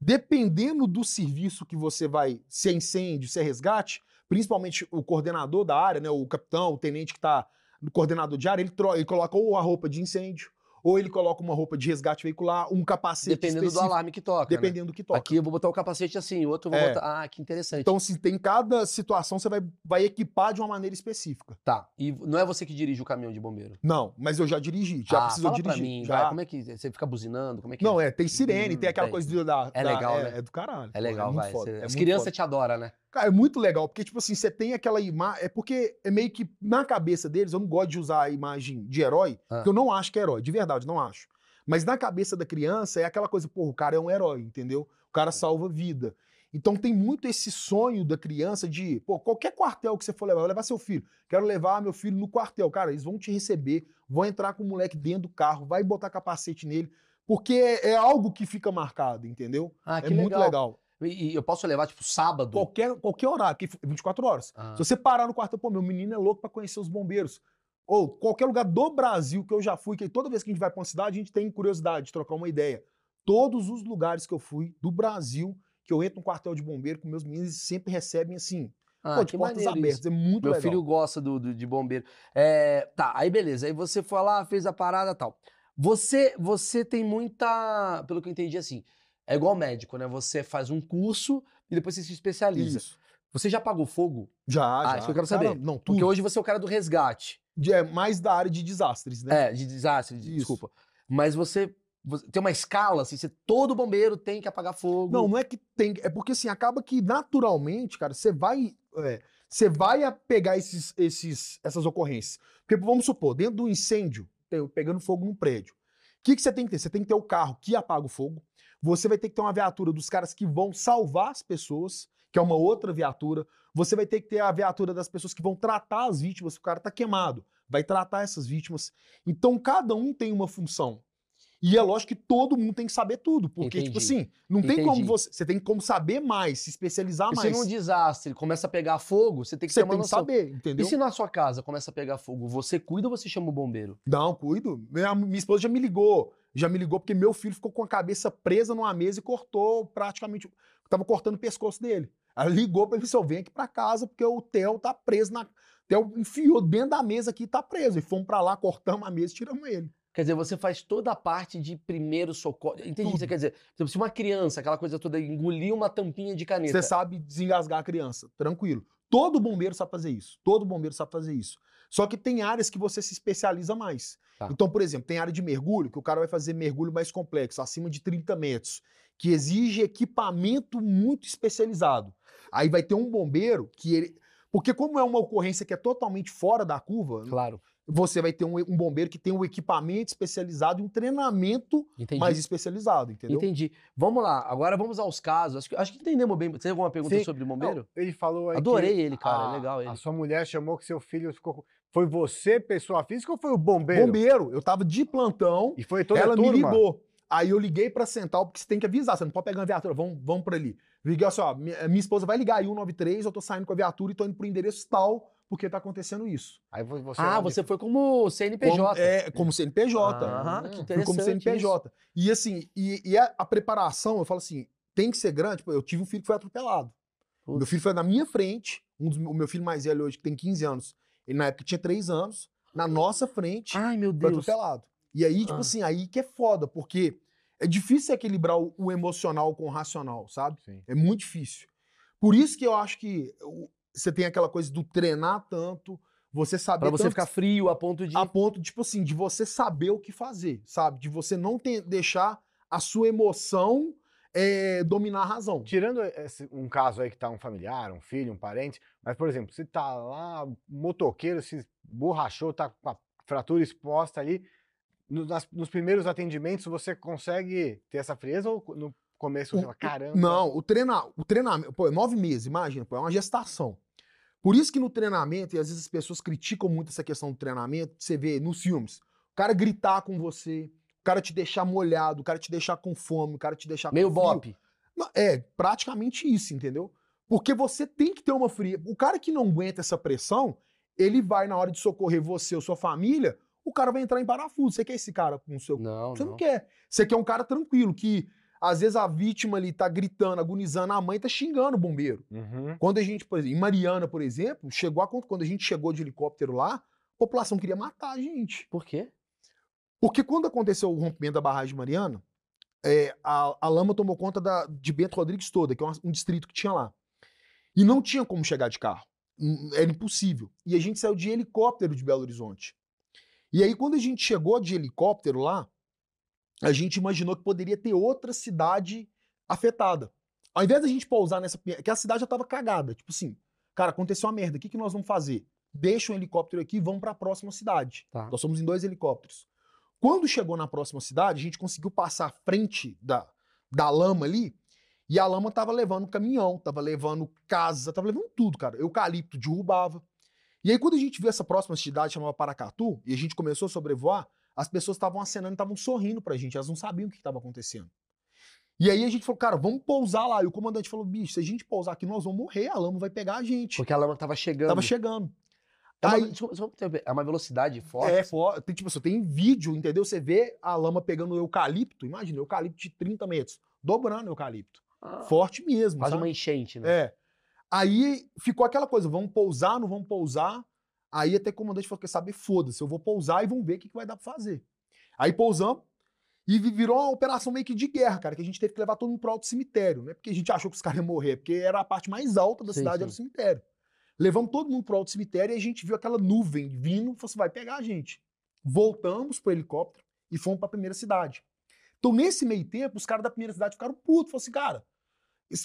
Dependendo do serviço que você vai, se é incêndio, se é resgate, principalmente o coordenador da área, né, o capitão, o tenente que tá no coordenador de área, ele, ele coloca ou a roupa de incêndio, ou ele coloca uma roupa de resgate veicular, um capacete Dependendo do alarme que toca. né? dependendo do que toca. Aqui eu vou botar o capacete assim, o outro eu vou É. botar. Ah, que interessante. Então, assim, tem cada situação você vai, vai equipar de uma maneira específica. Tá. E não é você que dirige o caminhão de bombeiro? Não, mas eu já dirigi, já ah, precisou dirigir. pra mim, já. vai, como é que você fica buzinando? Como é que Não, é, tem sirene, Hum, tem aquela tem. coisa da. É da- legal, é, né? É do caralho. É pô, legal, muito vai. foda, Você- é As crianças foda. te adoram, né? Cara, é muito legal, porque, tipo assim, você tem aquela imagem. É porque é meio que na cabeça deles, eu não gosto de usar a imagem de herói, Ah. porque eu não acho que é herói, de verdade, não acho. Mas na cabeça da criança é aquela coisa, pô, o cara é um herói, entendeu? O cara salva vida. Então tem muito esse sonho da criança de, pô, qualquer quartel que você for levar, vai levar seu filho. Quero levar meu filho no quartel. Cara, eles vão te receber, vão entrar com o moleque dentro do carro, vai botar capacete nele, porque é, é algo que fica marcado, entendeu? Ah, é muito legal. E, e eu posso levar, tipo, sábado? Qualquer, qualquer horário, que 24 horas. Ah. Se você parar no quartel, pô, meu menino é louco pra conhecer os bombeiros. Ou qualquer lugar do Brasil que eu já fui, que toda vez que a gente vai pra uma cidade, a gente tem curiosidade de trocar uma ideia. Todos os lugares que eu fui do Brasil, que eu entro no quartel de bombeiro com meus meninos, sempre recebem assim, Ah, pô, de portas abertas. isso. É muito Meu legal. filho gosta do, do- de bombeiro. É, tá, aí beleza. Aí você foi lá, fez a parada e tal. Você, você tem muita. Pelo que eu entendi, assim. É igual médico, né? Você faz um curso e depois você se especializa. Isso. Você já pagou fogo? Já, Ah, já. isso que eu quero Cara, saber. não, Porque tudo. hoje você é o cara do resgate. É mais da área de desastres, né? É, de desastre, de- Isso. desculpa. Mas você, você tem uma escala, assim, você, todo bombeiro tem que apagar fogo. Não, não é que tem. É porque assim, acaba que naturalmente, cara, você vai. é, você vai a pegar esses, esses, essas ocorrências. Porque, vamos supor, dentro do incêndio, tem- pegando fogo num prédio. O que, que você tem que ter? Você tem que ter o carro que apaga o fogo. Você vai ter que ter uma viatura dos caras que vão salvar as pessoas, que é uma outra viatura. Você vai ter que ter a viatura das pessoas que vão tratar as vítimas, o cara tá queimado. Vai tratar essas vítimas. Então, cada um tem uma função. E é lógico que todo mundo tem que saber tudo. Porque, tipo Entendi. assim, não tem como você. Você tem como saber mais, se especializar se mais. num desastre começa a pegar fogo, você tem que Você tem que saber, E entendeu? se na sua casa começa a pegar fogo, você cuida ou você chama o bombeiro? Não, cuido. Minha, minha esposa já me ligou. Já me ligou porque meu filho ficou com a cabeça presa numa mesa e cortou praticamente. Tava cortando o pescoço dele. Ela ligou pra ele e disse: Eu venho aqui pra casa porque o Theo tá preso na. Theo enfiou dentro da mesa aqui e tá preso. E fomos pra lá, cortamos a mesa e tiramos ele. Quer dizer, você faz toda a parte de primeiro socorro. Entendi o que você quer dizer. Se uma criança, aquela coisa toda, engolir uma tampinha de caneta. Você sabe desengasgar a criança, tranquilo. Todo bombeiro sabe fazer isso. Todo bombeiro sabe fazer isso. Só que tem áreas que você se especializa mais. Tá. Então, por exemplo, tem área de mergulho, que o cara vai fazer mergulho mais complexo, acima de 30 metros, que exige equipamento muito especializado. Aí vai ter um bombeiro que ele. Porque, como é uma ocorrência que é totalmente fora da curva, Claro, você vai ter um, um bombeiro que tem um equipamento especializado e um treinamento entendi. mais especializado, entendeu? Entendi. Vamos lá, agora vamos aos casos. Acho que, acho que entendemos bem. Você tem alguma pergunta Sim. sobre o Não, bombeiro? ele falou aí Adorei que ele, cara. a- é legal ele. A sua mulher chamou que seu filho ficou. com- Foi você, pessoa física, ou foi o bombeiro? Bombeiro, eu tava de plantão. E foi toda ela a turma? me ligou. Aí eu liguei pra central, porque você tem que avisar, você não pode pegar uma viatura, vamos, vamos pra ali. Liguei assim, ó, minha, minha esposa vai ligar aí 193, eu tô saindo com a viatura e tô indo pro endereço tal, porque tá acontecendo isso. Aí vo- você. ah, você foi como CNPJ. Como, é, como CNPJ. Ah, Fui que interessante. como CNPJ. E assim, e, e a, a preparação, eu falo assim, tem que ser grande. Tipo, eu tive um filho que foi atropelado. Putz. Meu filho foi na minha frente, um dos- o meu filho mais velho hoje, que tem 15 anos, ele na época tinha 3 anos, na nossa frente, Ai, meu foi Deus. atropelado. E aí, tipo Ah. assim, aí que é foda, porque é difícil equilibrar o, o emocional com o racional, sabe? Sim. É muito difícil. Por isso que eu acho que o- você tem aquela coisa do treinar tanto, você saber Pra você tanto ficar frio a ponto de. a ponto, tipo assim, de você saber o que fazer, sabe? De você não ter- deixar a sua emoção é, dominar a razão. Tirando esse- um caso aí que tá um familiar, um filho, um parente, mas, por exemplo, se tá lá, motoqueiro se borrachou, tá com a fratura exposta ali, no- nas- nos primeiros atendimentos você consegue ter essa frieza ou no começo você O- fala, caramba? Não, o, treina, o treinamento, pô, é nove meses, imagina, pô, é uma gestação. Por isso que no treinamento, e às vezes as pessoas criticam muito essa questão do treinamento, você vê nos filmes, o cara gritar com você, o cara te deixar molhado, o cara te deixar com fome, o cara te deixar Meio bop. É, praticamente isso, entendeu? Porque você tem que ter uma fria. O cara que não aguenta essa pressão, ele vai na hora de socorrer você ou sua família, o cara vai entrar em parafuso. Você quer esse cara com o seu. Não, Você não. não quer. Você quer um cara tranquilo, que às vezes a vítima ali tá gritando, agonizando, a mãe tá xingando o bombeiro. Uhum. Quando a gente, por exemplo, em Mariana, por exemplo, chegou a quando a gente chegou de helicóptero lá, A população queria matar a gente. Por quê? Porque quando aconteceu o rompimento da barragem Mariana, é, a, a lama tomou conta da, de Bento Rodrigues toda, que é um, um distrito que tinha lá. E não tinha como chegar de carro. Era impossível. E a gente saiu de helicóptero de Belo Horizonte. E aí, quando a gente chegou de helicóptero lá, a gente imaginou que poderia ter outra cidade afetada. Ao invés da gente pousar nessa. que a cidade já estava cagada. Tipo assim, cara, aconteceu uma merda, o que, que nós vamos fazer? Deixa um helicóptero aqui e vamos para a próxima cidade. Tá. Nós somos em dois helicópteros. Quando chegou na próxima cidade, a gente conseguiu passar à frente da, da lama ali, e a lama tava levando caminhão, tava levando casa, tava levando tudo, cara. Eucalipto derrubava. E aí, quando a gente viu essa próxima cidade, chamava Paracatu, e a gente começou a sobrevoar, as pessoas estavam acenando, estavam sorrindo pra gente, elas não sabiam o que estava acontecendo. E aí a gente falou, cara, vamos pousar lá. E o comandante falou, bicho, se a gente pousar aqui, nós vamos morrer, a lama vai pegar a gente. Porque a lama tava chegando. Tava chegando. É uma, Aí- é uma velocidade forte. É, fo- tem, tipo, você tem vídeo, entendeu? Você vê a lama pegando o eucalipto, imagina, eucalipto de 30 metros, dobrando o eucalipto. Ah, Forte mesmo. Faz sabe? uma enchente, né? É. Aí ficou aquela coisa, vamos pousar, não vamos pousar. Aí até o comandante falou, quer saber, foda-se, eu vou pousar e vamos ver o que, que vai dar pra fazer. Aí pousamos e vi- virou uma operação meio que de guerra, cara, que a gente teve que levar todo mundo pro alto cemitério, não é porque a gente achou que os caras iam morrer, porque era a parte mais alta da Sim, cidade, sim. era o cemitério. Levamos todo mundo pro alto cemitério e a gente viu aquela nuvem vindo, falou assim, vai pegar a gente. Voltamos pro helicóptero e fomos pra primeira cidade. Então, nesse meio tempo, os caras da primeira cidade ficaram putos, falaram assim, cara,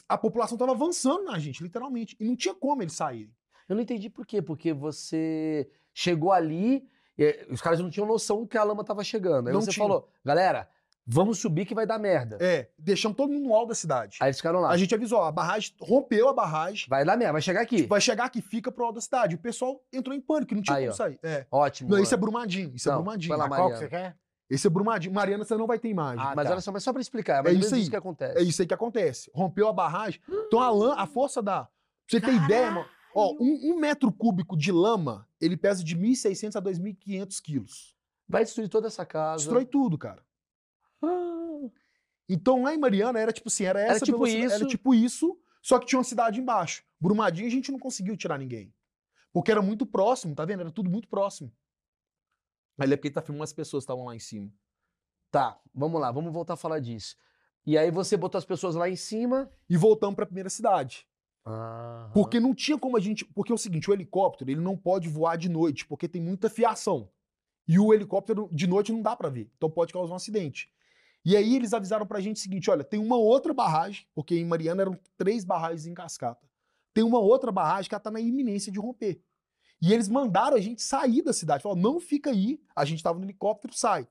a população tava avançando na gente, literalmente. E não tinha como eles saírem. Eu não entendi por quê. Porque você chegou ali, e os caras não tinham noção que a lama tava chegando. Aí Não você tinha. falou, galera, vamos subir que vai dar merda. É, deixamos todo mundo no alto da cidade. Aí eles ficaram lá. A gente avisou, ó, a barragem rompeu a barragem, Vai dar merda, vai chegar aqui. vai chegar aqui, fica pro alto da cidade. O pessoal entrou em pânico, não tinha Aí, como ó. sair. É. Ótimo. Não, isso é. Brumadinho, isso é Não, Brumadinho. vai lá, qual que você quer? Esse é Brumadinho. Mariana, você não vai ter imagem. Ah, Mas tá. olha só, mas só pra explicar, é mais É isso aí. isso que acontece. É isso aí que acontece. Rompeu a barragem. Então a, lã, a força da. Pra você ter ideia, mano. Ó, um, um metro cúbico de lama, ele pesa de 1.600 a 2.500 quilos. Vai destruir toda essa casa. Destrói tudo, cara. Ah, Então lá em Mariana era tipo assim, era Era essa tipo velocidade- isso. Era tipo isso, só que tinha uma cidade embaixo. Brumadinho a gente não conseguiu tirar ninguém. Porque era muito próximo, tá vendo? Era tudo muito próximo. Aí é porque tá filmando as pessoas que estavam lá em cima. Tá, vamos lá, vamos voltar a falar disso. E aí você botou as pessoas lá em cima. E voltamos pra primeira cidade. Porque não tinha como a gente. Porque é o seguinte, o helicóptero ele não pode voar de noite, porque tem muita fiação. E o helicóptero de noite não dá pra ver. Então pode causar um acidente. E aí eles avisaram pra gente o seguinte: olha, tem uma outra barragem, porque em Mariana eram três barragens em cascata. Tem uma outra barragem que ela tá na iminência de romper. E eles mandaram a gente sair da cidade. Falaram, não fica aí, a gente tava no helicóptero, sai.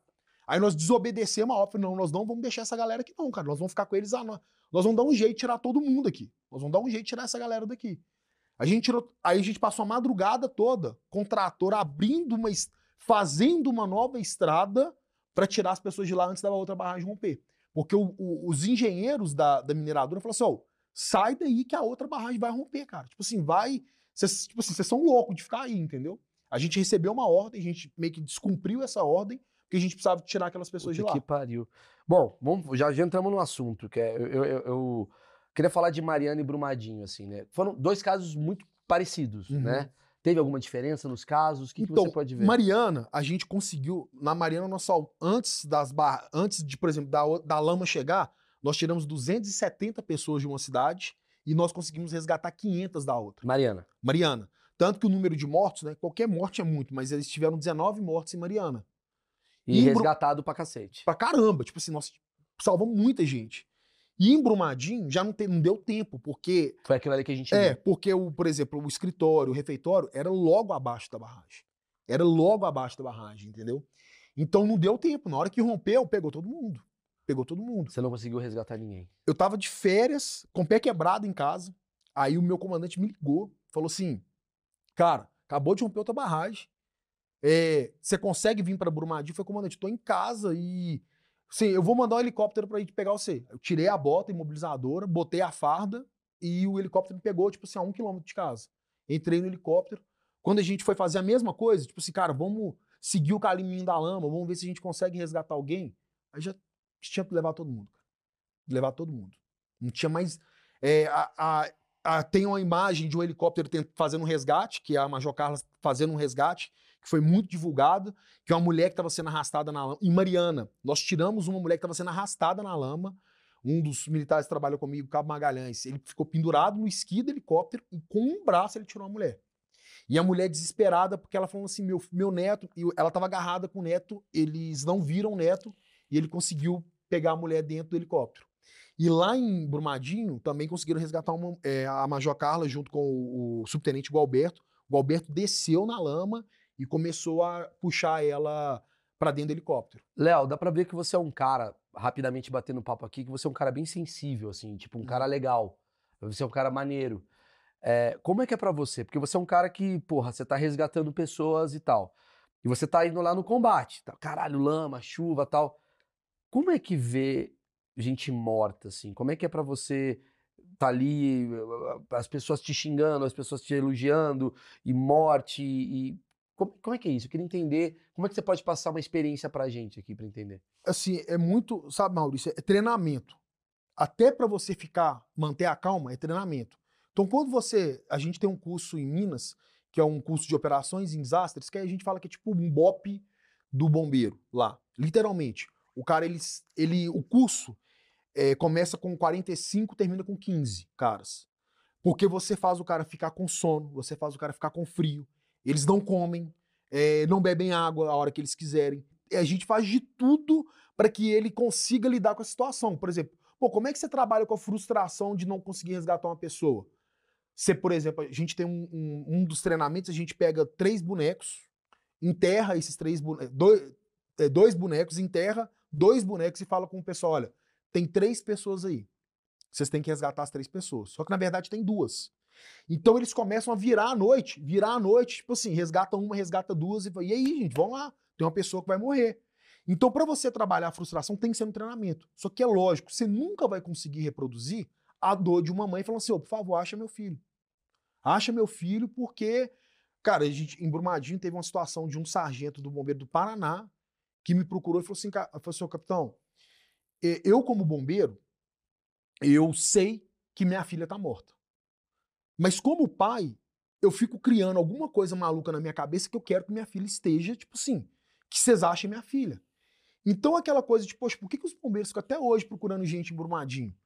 Aí nós desobedecemos a ordem, não, nós não vamos deixar essa galera aqui não, cara. Nós vamos ficar com eles, ah, nós, vamos dar um jeito de tirar todo mundo aqui. Nós vamos dar um jeito de tirar essa galera daqui. A gente tirou, aí a gente passou a madrugada toda com trator abrindo uma, fazendo uma nova estrada para tirar as pessoas de lá antes da outra barragem romper. Porque o- o- os engenheiros da, da mineradora falaram assim, ó, sai daí que a outra barragem vai romper, cara. Tipo assim, vai, vocês tipo assim, são loucos de ficar aí, entendeu? A gente recebeu uma ordem, a gente meio que descumpriu essa ordem, porque a gente precisava tirar aquelas pessoas de puta lá. que pariu. Bom, vamos, já, já entramos no assunto, que é. Eu, eu- eu- queria falar de Mariana e Brumadinho, assim, né? Foram dois casos muito parecidos, Uhum. né? Teve alguma diferença nos casos? O que, que então, você pode ver? Mariana, a gente conseguiu. Na Mariana, nós sal- antes das barras, antes de, por exemplo, da, da lama chegar, nós tiramos 270 pessoas de uma cidade e nós conseguimos resgatar 500 da outra. Mariana. Mariana. Tanto que o número de mortos, né? Qualquer morte é muito, mas eles tiveram 19 mortes em Mariana. E, E resgatado pra cacete. Pra caramba. Tipo assim, nós salvamos muita gente. E em Brumadinho já não, te- não deu tempo, porque Foi aquilo ali que a gente É, viu. porque, o, por exemplo, o escritório, o refeitório, era logo abaixo da barragem. Era logo abaixo da barragem, entendeu? Então não deu tempo. Na hora que rompeu, pegou todo mundo. Pegou todo mundo. Você não conseguiu resgatar ninguém. Eu tava de férias, com o pé quebrado em casa. Aí o meu comandante me ligou, falou assim: Cara, acabou de romper outra barragem. É, você consegue vir para Brumadinho? Falei, comandante, tô em casa e. Sim, eu vou mandar um helicóptero para ir pegar você. Eu tirei a bota imobilizadora, botei a farda e o helicóptero me pegou, tipo assim, a um quilômetro de casa. Entrei no helicóptero. Quando a gente foi fazer a mesma coisa, tipo assim, cara, vamos seguir o caminho da lama, vamos ver se a gente consegue resgatar alguém. Aí já tinha que levar todo mundo, cara. Levar todo mundo. Não tinha mais. é, a- a- a- tem uma imagem de um helicóptero fazendo um resgate, que é a Major Carla fazendo um resgate, que foi muito divulgado, que é uma mulher que estava sendo arrastada na lama. Em Mariana, nós tiramos uma mulher que estava sendo arrastada na lama. Um dos militares que trabalhou comigo, Cabo Magalhães, ele ficou pendurado no esqui do helicóptero e com um braço ele tirou a mulher. E a mulher desesperada, porque ela falou assim: meu, meu neto, e ela estava agarrada com o neto, eles não viram o neto, e ele conseguiu pegar a mulher dentro do helicóptero. E lá em Brumadinho também conseguiram resgatar uma, é, a Major Carla junto com o, o subtenente Gualberto. O Gualberto desceu na lama e começou a puxar ela para dentro do helicóptero. Léo, dá pra ver que você é um cara, rapidamente batendo papo aqui, que você é um cara bem sensível, assim, tipo, um cara legal. Você é um cara maneiro. É, como é que é pra você? Porque você é um cara que, porra, você tá resgatando pessoas e tal. E você tá indo lá no combate. Tá, caralho, lama, chuva tal. Como é que vê gente morta, assim? Como é que é pra você tá ali, as pessoas te xingando, as pessoas te elogiando, e morte, e... Como, como é que é isso? Eu queria entender, como é que você pode passar uma experiência pra gente aqui, pra entender? Assim, é muito, sabe, Maurício, é treinamento. Até para você ficar, manter a calma, é treinamento. Então, quando você. A gente tem um curso em Minas, que é um curso de operações em desastres, que a gente fala que é tipo um BOP do bombeiro lá. Literalmente. O cara, ele. ele o curso é, começa com 45, termina com 15 caras. Porque você faz o cara ficar com sono, você faz o cara ficar com frio. Eles não comem, é, não bebem água a hora que eles quiserem. E a gente faz de tudo para que ele consiga lidar com a situação. Por exemplo, pô, como é que você trabalha com a frustração de não conseguir resgatar uma pessoa? Você, por exemplo, a gente tem um, um, um dos treinamentos, a gente pega três bonecos, enterra esses três bonecos, dois, é, dois bonecos, enterra dois bonecos e fala com o pessoal: olha, tem três pessoas aí. Vocês têm que resgatar as três pessoas. Só que na verdade tem duas. Então eles começam a virar à noite, virar à noite, tipo assim, resgata uma, resgata duas e e aí, gente, vamos lá, tem uma pessoa que vai morrer. Então, para você trabalhar a frustração, tem que ser no treinamento. Só que é lógico, você nunca vai conseguir reproduzir a dor de uma mãe falando assim: oh, por favor, acha meu filho. Acha meu filho, porque, cara, a gente, em Brumadinho teve uma situação de um sargento do bombeiro do Paraná que me procurou e falou assim: falou assim, capitão, eu, como bombeiro, eu sei que minha filha tá morta. Mas como pai, eu fico criando alguma coisa maluca na minha cabeça que eu quero que minha filha esteja, tipo assim, que vocês achem minha filha. Então aquela coisa de, poxa, por que, que os bombeiros ficam até hoje procurando gente em Brumadinho?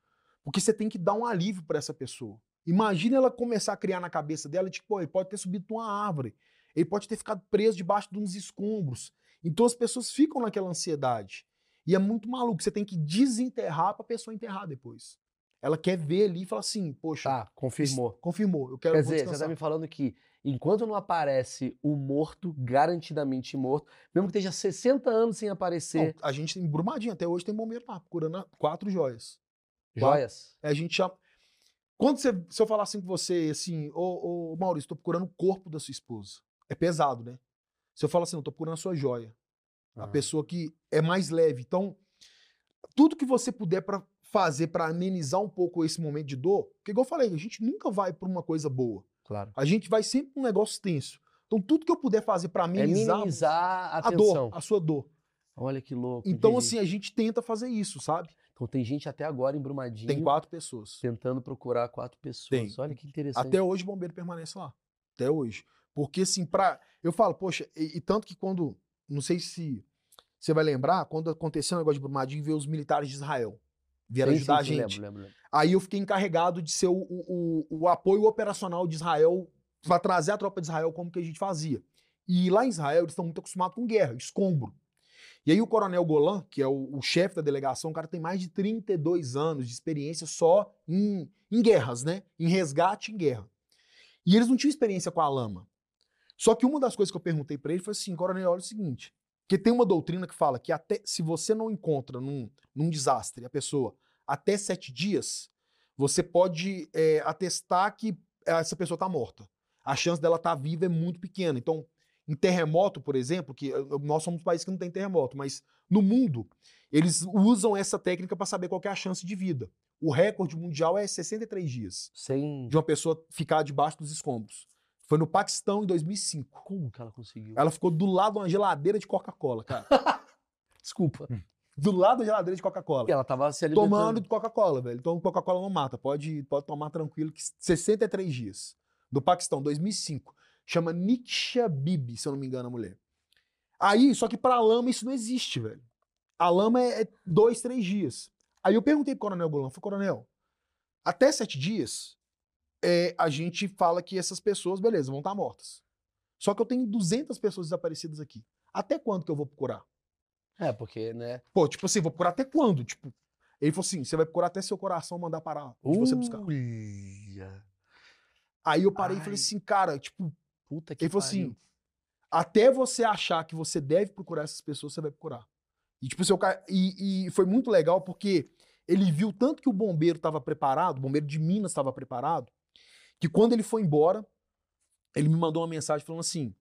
Porque você tem que dar um alívio para essa pessoa. Imagina ela começar a criar na cabeça dela, tipo, ele pode ter subido numa árvore, ele pode ter ficado preso debaixo de uns escombros. Então as pessoas ficam naquela ansiedade. E é muito maluco, você tem que desenterrar para a pessoa enterrar depois. Ela quer ver ali e fala assim, poxa. Tá, confirmou. Confirmou. Eu quero Quer dizer, você tá me falando que enquanto não aparece o morto, garantidamente morto, mesmo que esteja 60 anos sem aparecer. Não, a gente tem Brumadinho, até hoje tem bombeiro lá, procurando quatro joias. Joias? É, a gente chama. Quando você, se eu falar assim com você, assim, ô, ô Maurício, tô procurando o corpo da sua esposa. É pesado, né? Se eu falar assim, eu tô procurando a sua joia. A Ah. pessoa que é mais leve. Então, tudo que você puder para fazer para amenizar um pouco esse momento de dor, porque igual eu falei, a gente nunca vai por uma coisa boa. Claro. A gente vai sempre pra um negócio tenso. Então, tudo que eu puder fazer para É amenizar, minimizar a, a dor, a sua dor. Olha que louco. Então, entendi. assim, a gente tenta fazer isso, sabe? Então tem gente até agora em Brumadinho Tem quatro pessoas. tentando procurar quatro pessoas. Tem. Olha que interessante. Até hoje o bombeiro permanece lá. Até hoje. Porque, assim, pra. Eu falo, poxa, e, e tanto que quando. Não sei se você vai lembrar, quando aconteceu o negócio de Brumadinho, veio os militares de Israel. Vieram Sim, ajudar sim, a gente. Lembro, lembro. Aí eu fiquei encarregado de ser o, o, o- o apoio operacional de Israel para trazer a tropa de Israel como que a gente fazia. E lá em Israel eles estão muito acostumados com guerra, escombro. E aí o coronel Golan, que é o, o chefe da delegação, o cara tem mais de 32 anos de experiência só em, em guerras, né? Em resgate em guerra. E eles não tinham experiência com a lama. Só que uma das coisas que eu perguntei para ele foi assim, coronel, olha o seguinte, porque tem uma doutrina que fala que até se você não encontra num, num desastre a pessoa até sete dias, você pode é, atestar que essa pessoa está morta. A chance dela estar viva é muito pequena. Então, em terremoto, por exemplo, que eh, nós somos um país que não tem terremoto, mas no mundo, eles usam essa técnica para saber qual é a chance de vida. O recorde mundial é 63 dias Sem. de uma pessoa ficar debaixo dos escombros. Foi no Paquistão em 2005. Como que ela conseguiu? Ela ficou do lado de uma geladeira de Coca-Cola, cara. Desculpa. Do lado da geladeira de Coca-Cola. E ela tava se alimentando. Tomando Coca-Cola, velho. Então Coca-Cola não mata. Pode, pode tomar tranquilo que 63 dias. Do Paquistão, 2005. Chama Niksha Bibi, se eu não me engano, a mulher. Aí, só que pra lama isso não existe, velho. A lama é, é dois, três dias. Aí eu perguntei pro Coronel Golan, falei, Coronel, até sete dias, é, a gente fala que essas pessoas, beleza, vão estar mortas. Só que eu tenho 200 pessoas desaparecidas aqui. Até quando que eu vou procurar? É, porque, né? Pô, tipo assim, vou procurar até quando? Tipo, ele falou assim, você vai procurar até seu coração mandar parar de você buscar. Uia. Aí eu parei e Ai. falei assim, cara, tipo, Puta que ele falou pariu. assim, até você achar que você deve procurar essas pessoas, você vai procurar. E tipo, seu cara, e, e foi muito legal porque ele viu tanto que o bombeiro estava preparado, o bombeiro de Minas estava preparado, que quando ele foi embora, ele me mandou uma mensagem falando assim: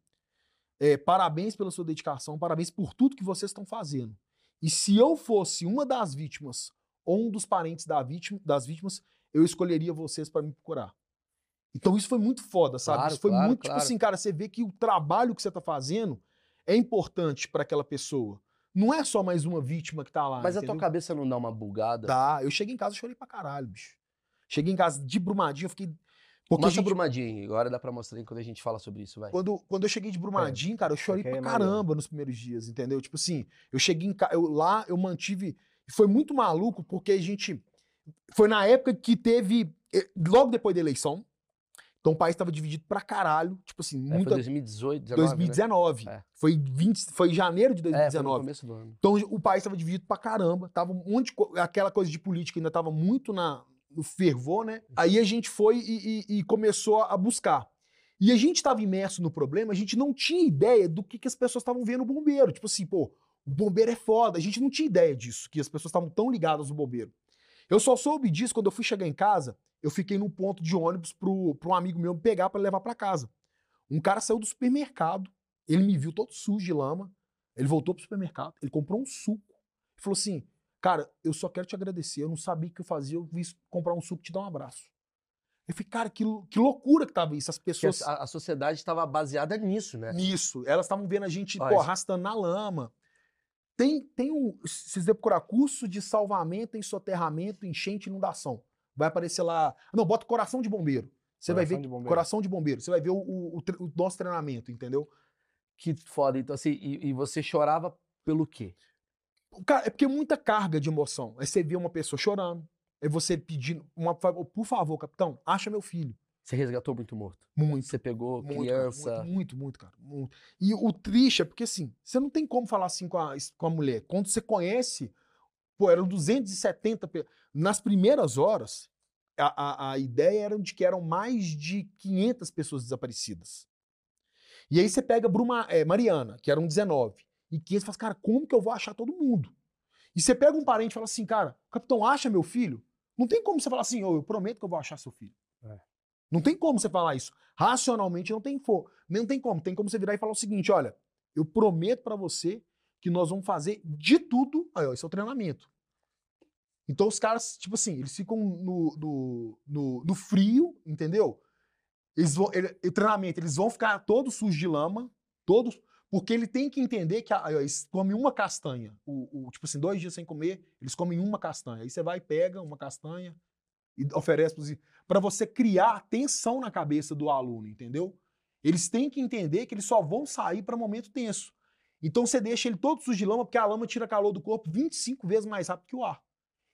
é, parabéns pela sua dedicação, parabéns por tudo que vocês estão fazendo. E se eu fosse uma das vítimas ou um dos parentes da vítima, das vítimas, eu escolheria vocês para me procurar. Então isso foi muito foda, sabe? Claro, isso foi claro, muito claro. tipo assim, cara, você vê que o trabalho que você tá fazendo é importante para aquela pessoa. Não é só mais uma vítima que tá lá. Mas a tua entendeu? cabeça não dá uma bugada? Dá. Eu cheguei em casa e chorei pra caralho, bicho. Cheguei em casa de Brumadinho, eu fiquei. Porque a Mostra gente- Brumadinho, agora dá pra mostrar aí quando a gente fala sobre isso, vai. quando, quando eu cheguei de Brumadinho, cara, eu chorei que pra é caramba nos primeiros dias, entendeu? Tipo assim, eu cheguei em casa, lá eu mantive. Foi muito maluco, porque a gente. Foi na época que teve. eh, Logo depois da eleição. Então o país tava dividido pra caralho. Tipo assim, É, foi muita. 2018, 19, 2019. É. Foi, 20, foi em janeiro de Né? É, foi no 2019. começo do ano. Então o país estava dividido pra caramba, tava um monte de aquela coisa de política ainda tava muito na, no fervor, né? Aí a gente foi e, e- e começou a buscar. E a gente estava imerso no problema, a gente não tinha ideia do que, que as pessoas estavam vendo o bombeiro. Tipo assim, pô, o bombeiro é foda. A gente não tinha ideia disso, que as pessoas estavam tão ligadas no bombeiro. Eu só soube disso quando eu fui chegar em casa, eu fiquei num ponto de ônibus pro, pro um amigo meu me pegar para levar para casa. Um cara saiu do supermercado, ele me viu todo sujo de lama, ele voltou pro supermercado, ele comprou um suco. Ele falou assim: Cara, eu só quero te agradecer. Eu não sabia o que eu fazia, eu vim comprar um suco e te dar um abraço. Eu falei, cara, que, que loucura que tava isso. As pessoas a, a sociedade estava baseada nisso, né? nisso. Elas estavam vendo a gente pô, arrastando na lama. Tem, tem um. Se você procurar curso de salvamento, ensoterramento, enchente e inundação. Vai aparecer lá. Não, bota coração de bombeiro. Você vai Coração ver. de bombeiro. Coração de bombeiro. Você vai ver o, o- o o nosso treinamento, entendeu? Que foda. Então, assim, e, e você chorava pelo quê? Cara, é porque é muita carga de emoção. Aí você vê uma pessoa chorando. Aí você pedindo, uma, por favor, capitão, acha meu filho. Você resgatou muito morto. Muito. Você pegou Muito, criança. Cara, muito, muito, muito, cara. Muito. E o triste é porque, assim, você não tem como falar assim com a, com a mulher. Quando você conhece, pô, eram 270. pe- Nas primeiras horas, a, a, a ideia era de que eram mais de 500 pessoas desaparecidas. E aí você pega Bruma, é, Mariana, que eram 19. E 500 fala, cara, como que eu vou achar todo mundo? E você pega um parente e fala assim, cara, capitão, acha meu filho? Não tem como você falar assim, ô, eu prometo que eu vou achar seu filho. É. Não tem como você falar isso. Racionalmente não tem for, não tem como. Tem como você virar e falar o seguinte, olha, eu prometo pra você que nós vamos fazer de tudo. Aí, ó, esse é o treinamento. Então os caras, tipo assim, eles ficam no, no, no, no frio, entendeu? Eles vão, ele, o treinamento, eles vão ficar todos sujos de lama, todos, porque ele tem que entender que ó, eles comem uma castanha. O, o- tipo assim, dois dias sem comer, eles comem uma castanha. Aí você vai e pega uma castanha e oferece pra você criar tensão na cabeça do aluno, entendeu? Eles têm que entender que eles só vão sair para momento tenso. Então você deixa ele todo sujo de lama, porque a lama tira calor do corpo 25 vezes mais rápido que o ar.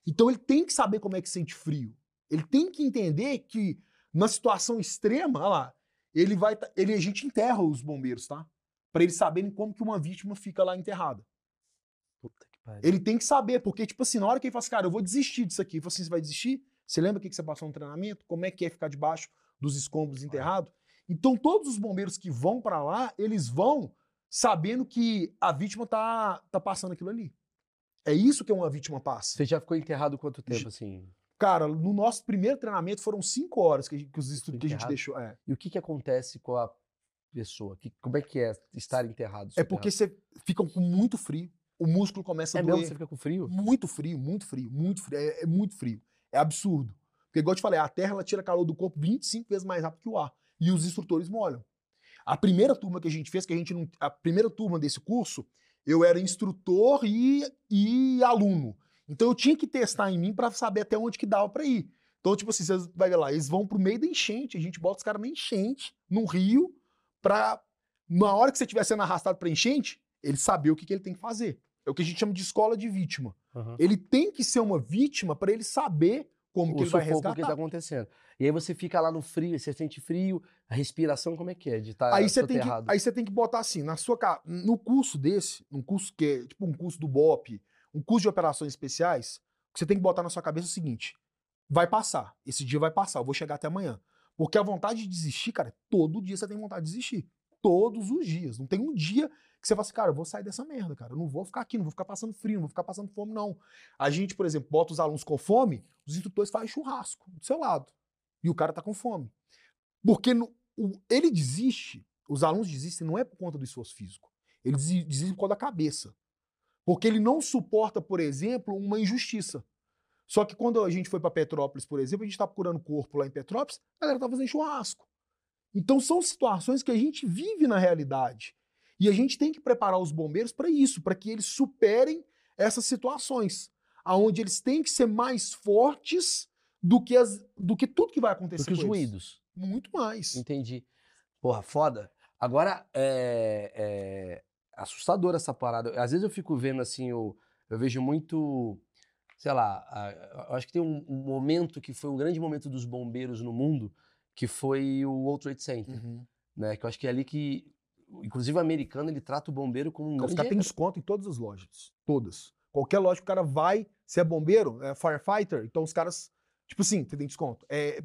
Então ele tem que saber como é que sente frio. Ele tem que entender que na situação extrema, olha lá, ele vai tá- ele a gente enterra os bombeiros, tá? Para eles saberem como que uma vítima fica lá enterrada. Puta que pariu. Ele tem que saber, porque, tipo assim, na hora que ele fala assim, cara, eu vou desistir disso aqui. Assim, você vai desistir? Você lembra o que que você passou no treinamento? Como é que é ficar debaixo dos escombros enterrado? Então, todos os bombeiros que vão pra lá, eles vão sabendo que a vítima tá, tá passando aquilo ali. É isso que uma vítima passa. Você já ficou enterrado quanto tempo, assim? Cara, no nosso primeiro treinamento foram cinco horas que, a gente- que os estudos que a gente deixou. É, E o que que acontece com a pessoa? Que, como é que é estar enterrado? é porque você fica com muito frio, o músculo começa a É doer. mesmo? Você fica com frio? Muito frio, muito frio, muito frio. É, é muito frio. É absurdo. Porque, igual eu te falei, a Terra ela tira calor do corpo 25 vezes mais rápido que o ar. E os instrutores molham. A primeira turma que a gente fez, que a gente não. A primeira turma desse curso, eu era instrutor e, e aluno. Então eu tinha que testar em mim para saber até onde que dava para ir. Então, tipo assim, vocês vai ver lá, eles vão pro meio da enchente, a gente bota os caras na enchente, num rio, pra, na hora que você estiver sendo arrastado pra enchente, ele saber o que, que ele tem que fazer. É o que a gente chama de escola de vítima. Aham. Ele tem que ser uma vítima pra ele saber como que o ele vai que resgatar. tá acontecendo. E aí você fica lá no frio, você sente frio, a respiração como é que é? De estar aí você tem que, aí você tem que botar assim, na sua no curso desse, um curso que é tipo um curso do BOP, um curso de operações especiais, você tem que botar na sua cabeça é o seguinte: vai passar, esse dia vai passar, eu vou chegar até amanhã. Porque a vontade de desistir, cara, todo dia você tem vontade de desistir. Todos os dias. Não tem um dia que você fala assim, cara, eu vou sair dessa merda, cara. Eu não vou ficar aqui, não vou ficar passando frio, não vou ficar passando fome, não. A gente, por exemplo, bota os alunos com fome, os instrutores fazem churrasco do seu lado. E o cara tá com fome. Porque no- o- ele desiste, os alunos desistem não é por conta do esforço físico. Eles desi- desistem por causa da cabeça. Porque ele não suporta, por exemplo, uma injustiça. Só que quando a gente foi para Petrópolis, por exemplo, a gente tá procurando corpo lá em Petrópolis, a galera tá fazendo churrasco. Então são situações que a gente vive na realidade. E a gente tem que preparar os bombeiros para isso, para que eles superem essas situações, aonde eles têm que ser mais fortes do que, as, do que tudo que vai acontecer Do que os eles. ruídos. Muito mais. Entendi. Porra, foda. Agora, é, é assustador essa parada. Às vezes eu fico vendo assim, eu, eu vejo muito, sei lá, a- acho que tem um, um momento que foi um grande momento dos bombeiros no mundo, que foi o World Trade Center, Uhum. né? Que eu acho que é ali que, inclusive o americano, ele trata o bombeiro como um Então, os grande caras têm desconto em todas as lojas. Todas. Qualquer loja que o cara vai, se é bombeiro, é firefighter, então os caras, tipo assim, tem desconto. É,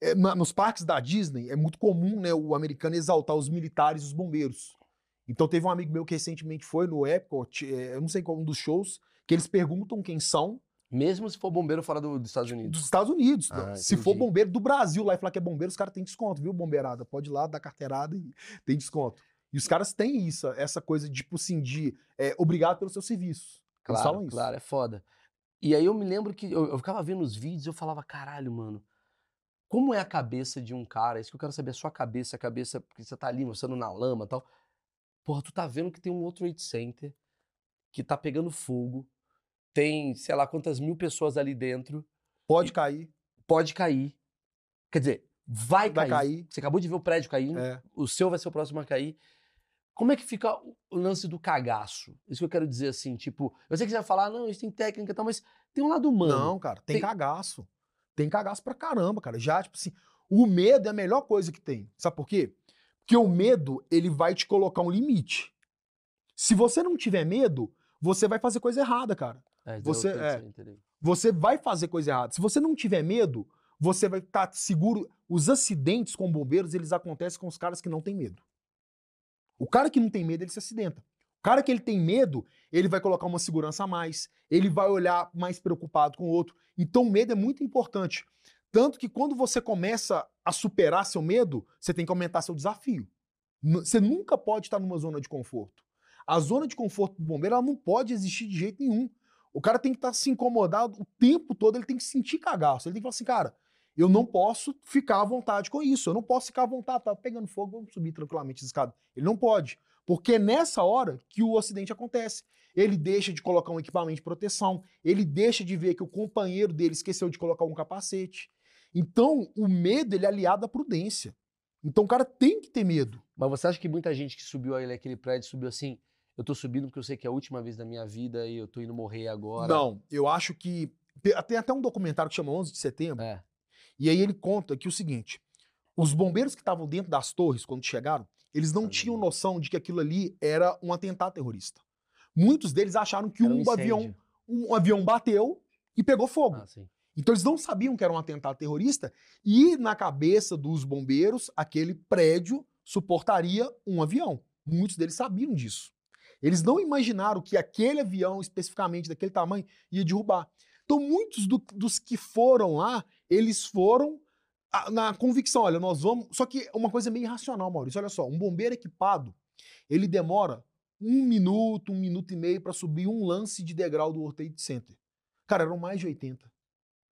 é, nos parques da Disney é muito comum, né, o americano exaltar os militares e os bombeiros. Então teve um amigo meu que recentemente foi no Epcot, é, eu não sei qual um dos shows, que eles perguntam quem são Mesmo se for bombeiro fora do- dos Estados Unidos. dos Estados Unidos. Ah, Se for bombeiro do Brasil lá e falar que é bombeiro, os caras têm desconto, viu, bombeirada? Pode ir lá, dar carteirada e tem desconto. E os caras têm isso, essa coisa, tipo assim, de é, obrigado pelo seu serviço. Claro, falam isso. claro, é foda. E aí eu me lembro que eu, eu ficava vendo os vídeos e eu falava, caralho, mano, como é a cabeça de um cara? Isso que eu quero saber, a sua cabeça, a cabeça, porque você tá ali, você na lama e tal. Porra, tu tá vendo que tem um outro Trade Center que tá pegando fogo, tem, sei lá, quantas mil pessoas ali dentro, Pode cair, pode cair. Quer dizer, vai, vai cair. cair. Você acabou de ver o prédio caindo, É. o seu vai ser o próximo a cair. Como é que fica o- o lance do cagaço? Isso que eu quero dizer assim, tipo, eu sei que você vai falar, não, isso tem técnica e tal, mas tem um lado humano. Não, cara, tem, tem- cagaço. Tem cagaço pra caramba, cara. Já, tipo assim, o medo é a melhor coisa que tem. Sabe por quê? Porque o medo, ele vai te colocar um limite. Se você não tiver medo, você vai fazer coisa errada, cara. É, Você- é. Você vai fazer coisa errada. Se você não tiver medo, você vai estar seguro. Os acidentes com bombeiros, eles acontecem com os caras que não têm medo. O cara que não tem medo, ele se acidenta. O cara que ele tem medo, ele vai colocar uma segurança a mais, ele vai olhar mais preocupado com o outro. Então, o medo é muito importante. Tanto que quando você começa a superar seu medo, você tem que aumentar seu desafio. Você nunca pode estar numa zona de conforto. A zona de conforto do bombeiro ela não pode existir de jeito nenhum. O cara tem que estar se incomodado o tempo todo, ele tem que sentir cagaço. Ele tem que falar assim, cara, eu não posso ficar à vontade com isso. Eu não posso ficar à vontade, tá pegando fogo, vamos subir tranquilamente essa escada. Ele não pode. Porque é nessa hora que o acidente acontece. Ele deixa de colocar um equipamento de proteção, ele deixa de ver que o companheiro dele esqueceu de colocar um capacete. Então, o medo ele é aliado à prudência. Então, o cara tem que ter medo. Mas você acha que muita gente que subiu aquele prédio subiu assim, eu tô subindo porque eu sei que é a última vez da minha vida e eu tô indo morrer agora? Não, eu acho que. Tem até um documentário que chama 11 de setembro, É. E aí ele conta que o seguinte: os bombeiros que estavam dentro das torres quando chegaram, eles não Ai, tinham noção de que aquilo ali era um atentado terrorista. Muitos deles acharam que Era um, avião, um avião bateu e pegou fogo. Ah, sim. Então eles não sabiam que era um atentado terrorista e na cabeça dos bombeiros aquele prédio suportaria um avião. Muitos deles sabiam disso. Eles não imaginaram que aquele avião especificamente daquele tamanho ia derrubar. Então muitos do- dos que foram lá, eles foram ah, na convicção, olha, nós vamos. Só que uma coisa meio irracional, Maurício. Olha só, um bombeiro equipado, ele demora um minuto, um minuto e meio para subir um lance de degrau do World Trade Center. Cara, eram mais de 80.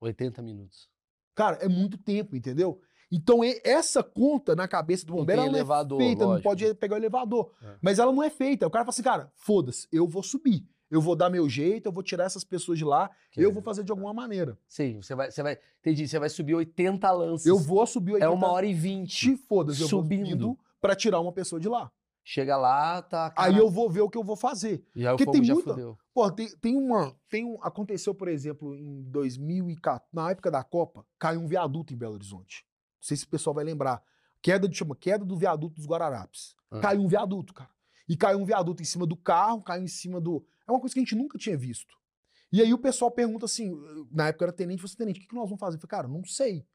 80 minutos. Cara, é muito tempo, entendeu? Então, e- essa conta na cabeça do Não bombeiro não elevador, é feita, não lógico. pode pegar o elevador. É. Mas ela não é feita. O cara fala assim, cara, foda-se, eu vou subir. Eu vou dar meu jeito, eu vou tirar essas pessoas de lá, Que eu é- vou fazer de alguma maneira. Sim, você vai, você vai, entendi, você vai subir 80 lances. Eu vou subir É 80 uma hora e vinte. Te foda-se, eu vou Subindo. subindo, pra tirar uma pessoa de lá. Chega lá, tá. Aí cara, eu vou ver o que eu vou fazer. Já o porque fogo tem já muita- fudeu. Pô, tem, tem uma. Tem um, aconteceu, por exemplo, em 2014, na época da Copa, caiu um viaduto em Belo Horizonte. Não sei se o pessoal vai lembrar. Queda, de, chama, queda do viaduto dos Guararapes. Ah. Caiu um viaduto, cara. E caiu um viaduto em cima do carro, caiu em cima do. É uma coisa que a gente nunca tinha visto. E aí o pessoal pergunta assim: na época eu era tenente, você tenente, o que, que nós vamos fazer? Eu falei, cara, não sei.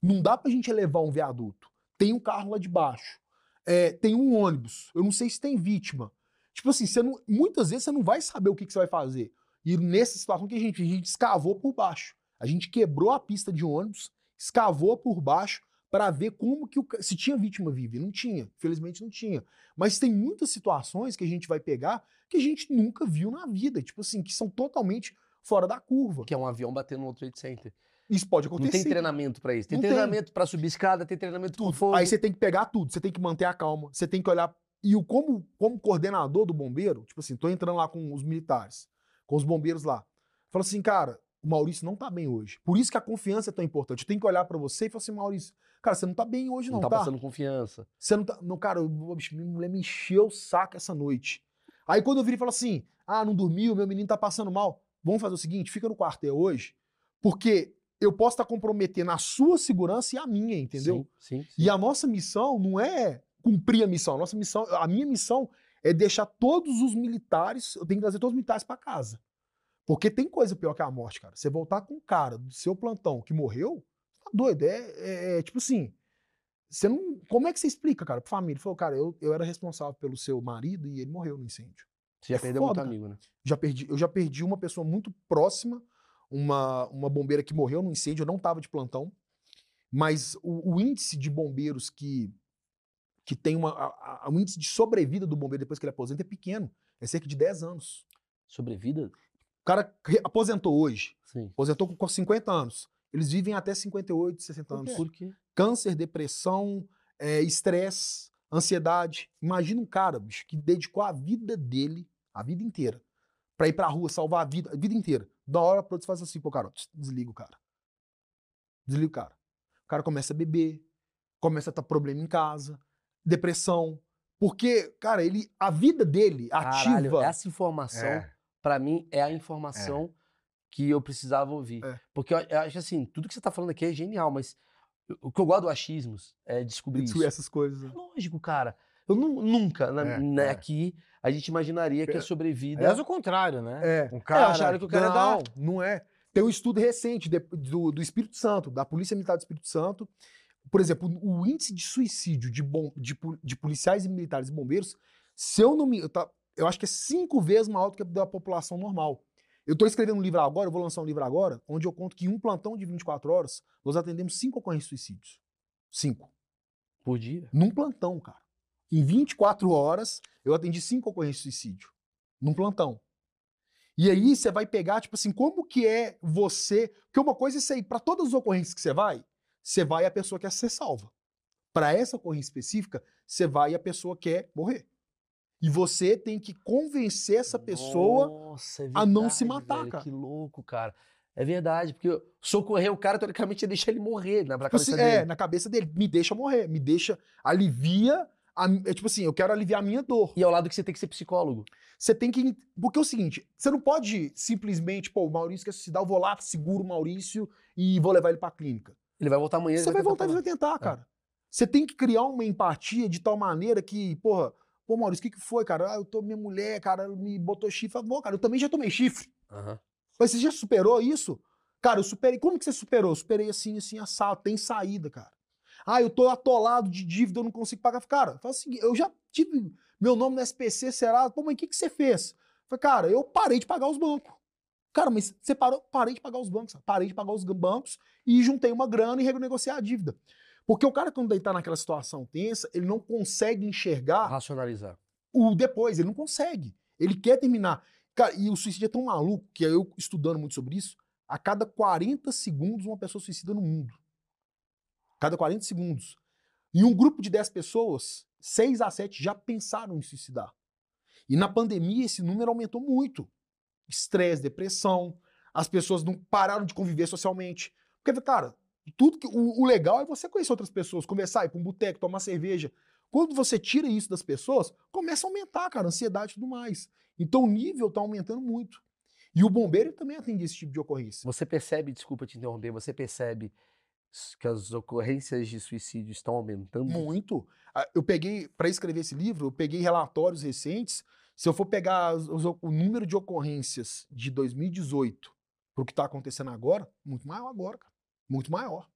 Não dá pra gente elevar um viaduto. Tem um carro lá de baixo. É, tem um ônibus. Eu não sei se tem vítima. Tipo assim, você não- muitas vezes você não vai saber o que, que você vai fazer. E nessa situação que a gente, a gente escavou por baixo. A gente quebrou a pista de ônibus, escavou por baixo para ver como que o, se tinha vítima viva. Não tinha, felizmente não tinha. Mas tem muitas situações que a gente vai pegar que a gente nunca viu na vida, tipo assim, que são totalmente fora da curva. Que é um avião batendo no World Trade Center. Isso pode Não acontecer. tem treinamento pra isso. Tem Não treinamento pra subir escada, tem treinamento tudo. fogo. Aí você tem que pegar tudo, você tem que manter a calma, você tem que olhar. E o como, como coordenador do bombeiro, tipo assim, tô entrando lá com os militares, com os bombeiros lá. Fala assim, cara, o Maurício não tá bem hoje. Por isso que a confiança é tão importante. Eu tenho que olhar pra você e falar assim, Maurício, cara, você não tá bem hoje, não não, tá tá? passando confiança. Você não tá. Não, cara, eu- minha mulher me encheu o saco essa noite. Aí quando eu viro e falo assim: ah, não dormiu, meu menino tá passando mal. Vamos fazer o seguinte: fica no quartel hoje, porque eu posso estar comprometendo a sua segurança e a minha, entendeu? Sim, sim. E a nossa missão não é cumprir a missão. A nossa missão, a minha missão é deixar todos os militares, eu tenho que trazer todos os militares para casa. Porque tem coisa pior que a morte, cara. Você voltar com um cara do seu plantão que morreu, tá doido. É, é- é tipo assim. Você não. Como é que você explica, cara, pra família? Ele falou, cara, eu, eu era responsável pelo seu marido e ele morreu no incêndio. Você já É perdeu foda, muito amigo, né? Já perdi, eu já perdi uma pessoa muito próxima, uma, uma bombeira que morreu no incêndio, eu não estava de plantão, mas o, o índice de bombeiros que, que tem uma. a- a- o índice de sobrevida do bombeiro depois que ele aposenta é pequeno, é cerca de 10 anos. Sobrevida? O cara aposentou hoje, Sim. aposentou com 50 anos. Eles vivem até 58, 60 anos. Por quê? Câncer, depressão, é, estresse, ansiedade. Imagina um cara, bicho, que dedicou a vida dele, a vida inteira, pra ir pra rua, salvar a vida, a vida inteira. Da hora pra outra, você faz assim, pô, cara, desliga o cara. Desliga o cara. O cara começa a beber, começa a ter problema em casa, depressão. Porque, cara, ele, a vida dele Caralho, ativa. essa informação, É. pra mim, é a informação que eu precisava ouvir. É. Porque eu, eu acho assim, tudo que você tá falando aqui é genial, mas o que eu gosto do achismos é descobrir isso. essas coisas. né? Lógico, cara. Eu nu- nunca, na- É, né, é. aqui, a gente imaginaria que a sobrevida. Aliás, o contrário, né? É. Um É, cara. acharam que o cara é não, da. não é. Tem um estudo recente de- do, do Espírito Santo, da Polícia Militar do Espírito Santo. Por exemplo, o índice de suicídio de, bom, de, de policiais e militares e bombeiros, se eu não me. Eu, tá- eu acho que é cinco vezes maior do que a da população normal. Eu estou escrevendo um livro agora, eu vou lançar um livro agora, onde eu conto que em um plantão de 24 horas, nós atendemos cinco ocorrências de suicídios. Cinco. Por dia. Num plantão, cara. Em 24 horas, eu atendi cinco ocorrências de suicídio. Num plantão. E aí você vai pegar, tipo assim, como que é você. Porque uma coisa é isso aí, pra todas as ocorrências que você vai, você vai e a pessoa quer ser salva. Pra essa ocorrência específica, você vai e a pessoa quer morrer. E você tem que convencer essa pessoa. Nossa, é a não se verdade, matar, velho, cara. Que louco, cara. É verdade, porque socorrer o cara, teoricamente, ia deixar ele morrer, né? Pra Tipo cabeça assim, é, dele. na cabeça dele, me deixa morrer, me deixa, alivia. A, é tipo assim, eu quero aliviar a minha dor. E ao lado que você tem que ser psicólogo. Você tem que. Porque é o seguinte, você não pode simplesmente, pô, o Maurício quer se suicidar, eu vou lá, seguro o Maurício e vou levar ele pra clínica. Ele vai voltar amanhã. Você vai tentar voltar e vai tentar, cara. Você tem que criar uma empatia de tal maneira que, porra, pô, Maurício, o que, que foi, cara? Ah, eu tô minha mulher, cara, me botou chifre. Bom, cara, eu também já tomei chifre. Aham. Mas você já superou isso? Cara, eu superei. Como que você superou? Eu superei assim, assim, assado. Tem saída, cara. Ah, eu tô atolado de dívida, eu não consigo pagar. Cara, fala assim, eu já tive meu nome no SPC, será? Pô, mas o que, que você fez? Falei, cara, eu parei de pagar os bancos. Cara, mas você parou? Parei de pagar os bancos. Parei de pagar os bancos e juntei uma grana e renegociar a dívida. Porque o cara, quando ele tá naquela situação tensa, ele não consegue enxergar Racionalizar. o depois, ele não consegue. Ele quer terminar. Cara, e o suicídio é tão maluco que eu estudando muito sobre isso, a cada 40 segundos uma pessoa suicida no mundo. Cada 40 segundos. Em um grupo de 10 pessoas, 6 a 7 já pensaram em suicidar. E na pandemia esse número aumentou muito. Estresse, depressão, as pessoas não pararam de conviver socialmente. Porque, cara, tudo que, o, o legal é você conhecer outras pessoas, conversar, ir pra um boteco, tomar cerveja. Quando você tira isso das pessoas, começa a aumentar, cara, a ansiedade e tudo mais. Então o nível tá aumentando muito. E o bombeiro também atende esse tipo de ocorrência. Você percebe, desculpa te interromper, você percebe que as ocorrências de suicídio estão aumentando? Muito. Eu peguei, para escrever esse livro, eu peguei relatórios recentes. Se eu for pegar os- os- o número de ocorrências de 2018 para o que está acontecendo agora, muito maior agora, cara. Muito maior.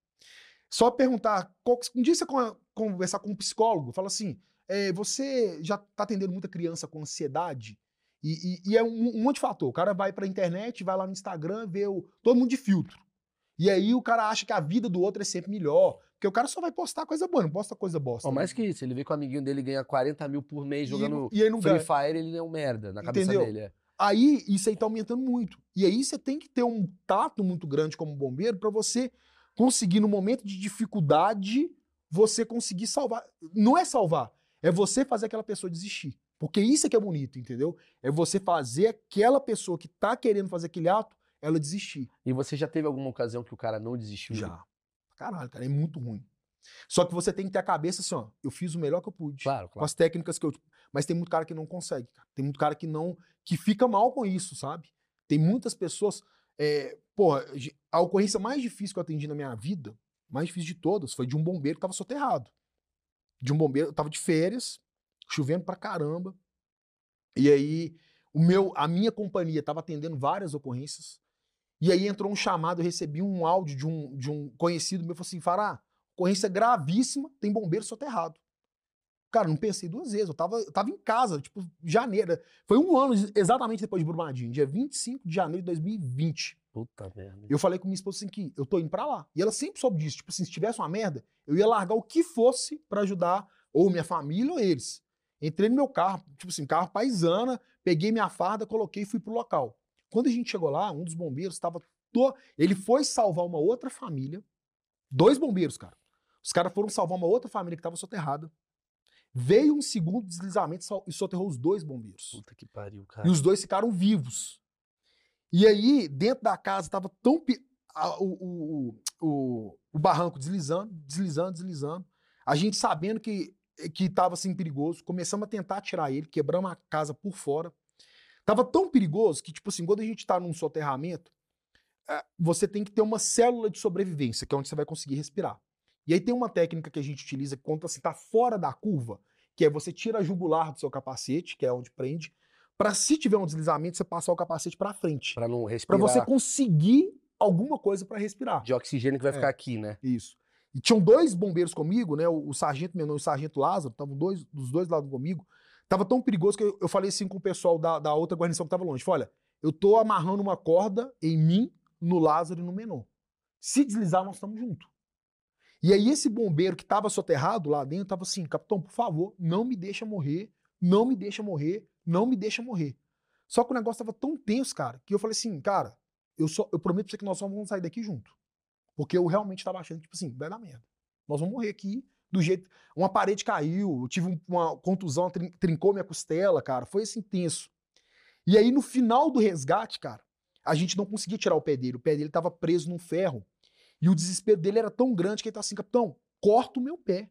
Só perguntar, um dia você con- conversar com um psicólogo, fala assim, é, você já está atendendo muita criança com ansiedade? E, e- e é um, um monte de fator. O cara vai para a internet, vai lá no Instagram, vê o, todo mundo de filtro. E aí o cara acha que a vida do outro é sempre melhor. Porque o cara só vai postar coisa boa, não posta coisa bosta. Ó, né? mais que isso, ele vê que o amiguinho dele ganha 40 mil por mês jogando e Free ganha. Fire, ele é um merda na cabeça Entendeu? dele. é. Aí isso aí tá aumentando muito. E aí você tem que ter um tato muito grande como bombeiro para você conseguir, no momento de dificuldade, você conseguir salvar. Não é salvar, é você fazer aquela pessoa desistir. Porque isso é que é bonito, entendeu? É você fazer aquela pessoa que tá querendo fazer aquele ato, ela desistir. E você já teve alguma ocasião que o cara não desistiu? Já. Caralho, cara, é muito ruim. Só que você tem que ter a cabeça assim, ó, eu fiz o melhor que eu pude. Claro, com claro. as técnicas que eu. Mas tem muito cara que não consegue, cara. Tem muito cara que não. que fica mal com isso, sabe? Tem muitas pessoas. É, ge- a ocorrência mais difícil que eu atendi na minha vida, mais difícil de todas, foi de um bombeiro que tava soterrado. De um bombeiro, eu tava de férias, chovendo pra caramba. E aí, o meu, a minha companhia tava atendendo várias ocorrências. E aí entrou um chamado, eu recebi um áudio de um, de um conhecido meu, falou assim, Fará, ocorrência gravíssima, tem bombeiro soterrado. Cara, não pensei duas vezes. Eu tava, eu tava em casa, tipo, janeiro. Foi um ano exatamente depois de Brumadinho, dia 25 de janeiro de 2020. Puta merda. Eu falei com minha esposa assim que eu tô indo pra lá. E ela sempre soube disso. Tipo assim, se tivesse uma merda, eu ia largar o que fosse pra ajudar ou minha família ou eles. Entrei no meu carro, tipo assim, carro paisana, peguei minha farda, coloquei e fui pro local. Quando a gente chegou lá, um dos bombeiros estava. To... Ele foi salvar uma outra família. Dois bombeiros, cara. Os caras foram salvar uma outra família que estava soterrada. Veio um segundo deslizamento e soterrou os dois bombeiros. Puta que pariu, cara. E os dois ficaram vivos. E aí, dentro da casa, tava tão. a- o, o, o, o barranco deslizando, deslizando, deslizando. A gente sabendo que, que tava assim perigoso. Começamos a tentar tirar ele, quebramos a casa por fora. Tava tão perigoso que, tipo assim, quando a gente tá num soterramento, é, você tem que ter uma célula de sobrevivência, que é onde você vai conseguir respirar. E aí tem uma técnica que a gente utiliza quando você tá fora da curva, que é você tira a jugular do seu capacete, que é onde prende, para se tiver um deslizamento, você passar o capacete para frente. Pra não Para respirar você conseguir alguma coisa para respirar. de oxigênio que vai É. ficar aqui, né? Isso. E tinham dois bombeiros comigo, né? O, o sargento Menor e o sargento Lázaro, estavam dois, dos dois lados comigo. Tava tão perigoso que eu, eu falei assim com o pessoal da, da outra guarnição que tava longe. Falei, olha, eu tô amarrando uma corda em mim, no Lázaro e no Menor. Se deslizar, nós estamos juntos. E aí esse bombeiro que tava soterrado lá dentro tava assim, capitão, por favor, não me deixa morrer, não me deixa morrer, não me deixa morrer. Só que o negócio tava tão tenso, cara, que eu falei assim, cara, eu, só, eu prometo pra você que nós só vamos sair daqui junto. Porque eu realmente tava achando, tipo assim, vai dar merda. Nós vamos morrer aqui do jeito. Uma parede caiu, eu tive um- uma contusão, trin- trincou minha costela, cara. Foi assim tenso. E aí, no final do resgate, cara, a gente não conseguia tirar o pé dele. O pé dele tava preso num ferro. E o desespero dele era tão grande que ele tá assim, capitão, corta o meu pé.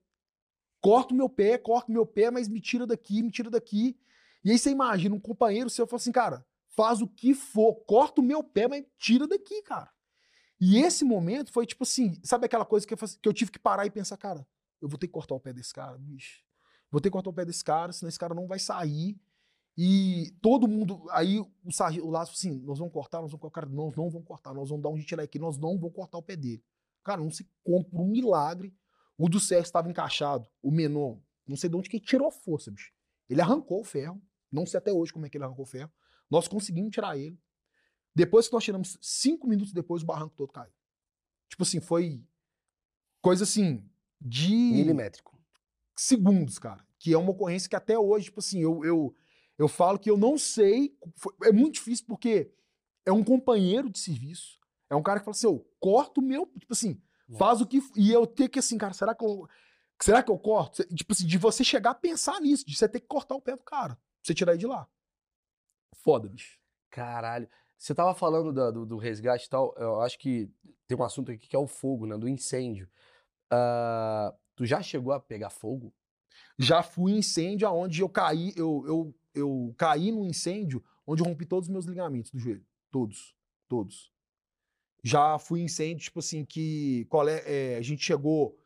Corta o meu pé, corta o meu pé, mas me tira daqui, me tira daqui. E aí você imagina um companheiro seu fala assim, cara, faz o que for, corta o meu pé, mas tira daqui, cara. E esse momento foi tipo assim, sabe aquela coisa que eu, que eu tive que parar e pensar, cara, eu vou ter que cortar o pé desse cara, bicho. Vou ter que cortar o pé desse cara, senão esse cara não vai sair. E todo mundo. Aí o sargento, o falou assim: nós vamos cortar, nós vamos cortar. Cara, nós não vamos cortar, nós vamos dar um jeito aqui, nós não vamos cortar o pé dele. Cara, não sei como, por um milagre, o do Sérgio estava encaixado, o menor, não sei de onde que ele tirou a força, bicho. Ele arrancou o ferro, não sei até hoje como é que ele arrancou o ferro. Nós conseguimos tirar ele. Depois que nós tiramos, cinco minutos depois, o barranco todo caiu. Tipo assim, foi coisa assim, de Milimétrico. segundos, cara. Que é uma ocorrência que até hoje, tipo assim, eu, eu, eu falo que eu não sei. é muito difícil porque é um companheiro de serviço. É um cara que fala assim, eu corto o meu. Tipo assim, faz o que. E eu ter que, assim, cara, será que eu. Será que eu corto? Tipo assim, de você chegar a pensar nisso, de você ter que cortar o pé do cara. Pra você tirar ele de lá. Foda, bicho. Caralho. Você tava falando da- do, do resgate e tal, eu acho que tem um assunto aqui que é o fogo, né? Do incêndio. Ah, tu já chegou a pegar fogo? Já fui em incêndio aonde eu caí, eu, eu, eu caí num incêndio onde eu rompi todos os meus ligamentos do joelho. Todos. Todos. Já fui incêndio, tipo assim, que é, a gente chegou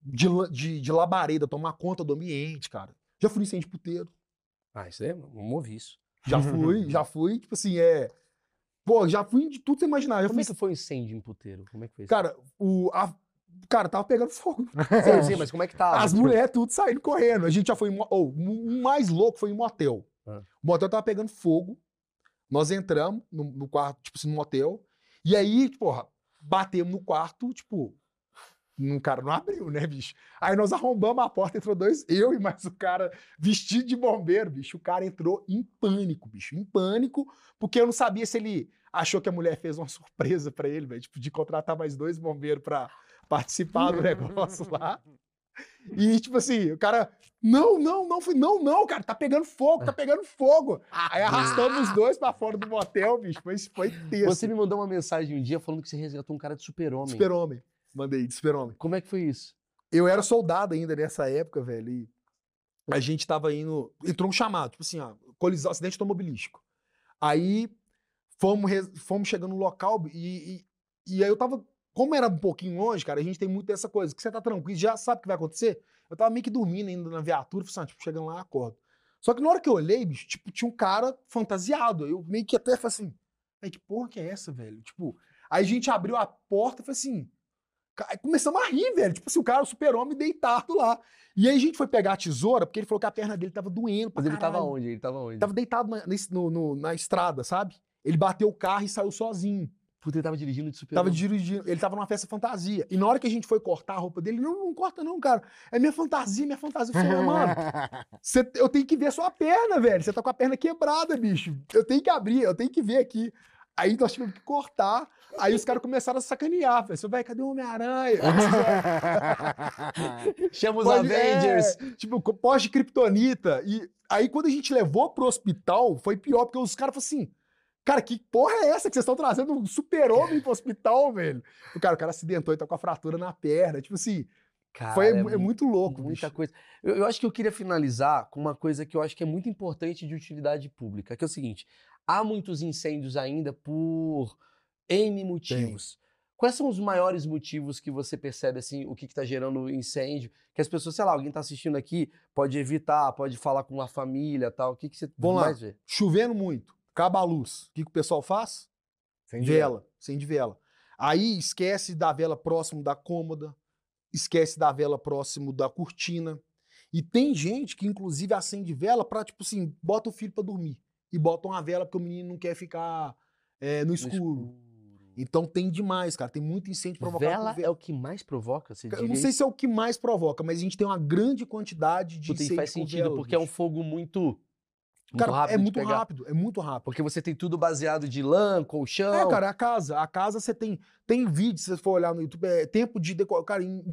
de, de, de labareda, tomar conta do ambiente, cara. Já fui em incêndio puteiro. Ah, isso aí, vamos ouvir isso. Já fui, já fui, tipo assim, é. Pô, já fui de tudo você imaginar. Já Como fui, é que foi o incêndio em puteiro? Como é que foi isso? Cara, o. A, cara, tava pegando fogo. sim, sim, mas como é que tava? As mulheres tudo saindo correndo. A gente já foi em. Oh, o mais louco foi em motel. O motel tava pegando fogo. Nós entramos no, no quarto, tipo assim, no motel. E aí, porra, batemos no quarto, tipo. Um cara não abriu, né, bicho? Aí nós arrombamos a porta, entrou dois, eu e mais o cara vestido de bombeiro, bicho. O cara entrou em pânico, bicho, em pânico, porque eu não sabia se ele achou que a mulher fez uma surpresa pra ele, velho, tipo, de contratar mais dois bombeiros pra participar do negócio lá. E, tipo assim, o cara, não, não, não, fui, não, não, cara, tá pegando fogo, tá pegando fogo. Aí arrastamos os dois pra fora do motel, bicho, foi, foi tenso. Você me mandou uma mensagem um dia falando que você resgatou um cara de super-homem. Super-homem, mandei, de super-homem. Como é que foi isso? Eu era soldado ainda nessa época, velho, e a gente tava indo, entrou um chamado, tipo assim, ó, colisão, acidente automobilístico. Aí fomos, fomos chegando no local e, e, e aí eu tava, como era um pouquinho longe, cara, a gente tem muito dessa coisa, que você tá tranquilo, já sabe o que vai acontecer. Eu tava meio que dormindo ainda na viatura, falei assim, ah, tipo, chegando lá, acordo. Só que na hora que eu olhei, bicho, tipo, tinha um cara fantasiado. Eu meio que até falei assim, "Véi, que porra que é essa, velho? Tipo, aí a gente abriu a porta e falei assim, aí começamos a rir, velho. Tipo assim, o cara, o super-homem deitado lá. E aí a gente foi pegar a tesoura, porque ele falou que a perna dele tava doendo. Mas ele tava caralho. onde? Ele tava onde? Ele tava deitado na, no- na estrada, sabe? Ele bateu o carro e saiu sozinho. Puta, ele tava dirigindo de super Tava dirigindo, ele tava numa festa fantasia. E na hora que a gente foi cortar a roupa dele, não, não corta não, cara. É minha fantasia, minha fantasia. Eu falei, mano, cê- eu tenho que ver a sua perna, velho. Você tá com a perna quebrada, bicho. Eu tenho que abrir, eu tenho que ver aqui. Aí nós tivemos que cortar. Aí os caras começaram a sacanear. Falei, velho, cadê o Homem-Aranha? Chama os Pode- Avengers. é, tipo, com pós de Kryptonita. E aí, quando a gente levou pro hospital, foi pior, porque os caras falaram assim: Cara, que porra é essa que vocês estão trazendo um super-homem pro hospital, velho? O cara, o cara acidentou e tá com a fratura na perna. Tipo assim, Cara, foi, é, mu- muito louco, Muita bicho. coisa. Eu, eu acho que eu queria finalizar com uma coisa que eu acho que é muito importante de utilidade pública, que é o seguinte: há muitos incêndios ainda por N motivos. Quais são os maiores motivos que você percebe, assim, o que está gerando incêndio? Que as pessoas, sei lá, alguém está assistindo aqui, pode evitar, pode falar com a família tal. O que, que você Vamos lá. mais vê? Chovendo muito, acaba a luz. O que, que o pessoal faz? Sem vela, acende vela. Aí esquece da vela próximo da cômoda, esquece da vela próximo da cortina. E tem gente que, inclusive, acende vela pra, tipo assim, bota o filho pra dormir. E bota uma vela porque o menino não quer ficar é, no No escuro. Então tem demais, cara. Tem muito incêndio provocado Vela por é o que mais provoca, você Eu não sei se é o que mais provoca, mas a gente tem uma grande quantidade de Puta, e incêndio faz sentido, vela, porque é um bicho. fogo muito, muito Cara, rápido é de muito pegar. rápido, é muito rápido. Porque você tem tudo baseado de lã, colchão. É, cara, a casa. A casa você tem. Tem vídeo, se você for olhar no YouTube, é tempo de decorar. Cara, em,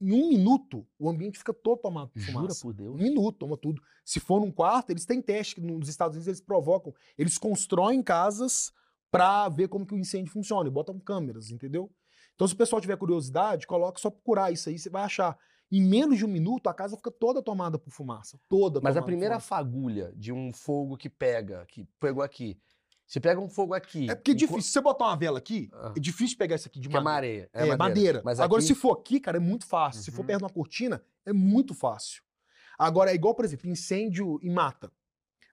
em um minuto, o ambiente fica todo tomado por Jura fumaça. por Deus? Um minuto, toma tudo. Se for num quarto, eles têm teste que nos Estados Unidos eles provocam. Eles constroem casas pra ver como que o incêndio funciona e botam câmeras, entendeu? Então, se o pessoal tiver curiosidade, coloca só procurar isso aí, você vai achar. Em menos de um minuto, a casa fica toda tomada por fumaça. Toda Mas a primeira fagulha de um fogo que pega, que pegou aqui. Você pega um fogo aqui. É porque é difícil. Se você botar uma vela aqui, Ah. é difícil pegar isso aqui de Que é madeira. madeira. É, madeira. Mas Agora, aqui- se for aqui, cara, é muito fácil. Se for Uhum. perto de uma cortina, é muito fácil. Agora, é igual, por exemplo, incêndio em mata.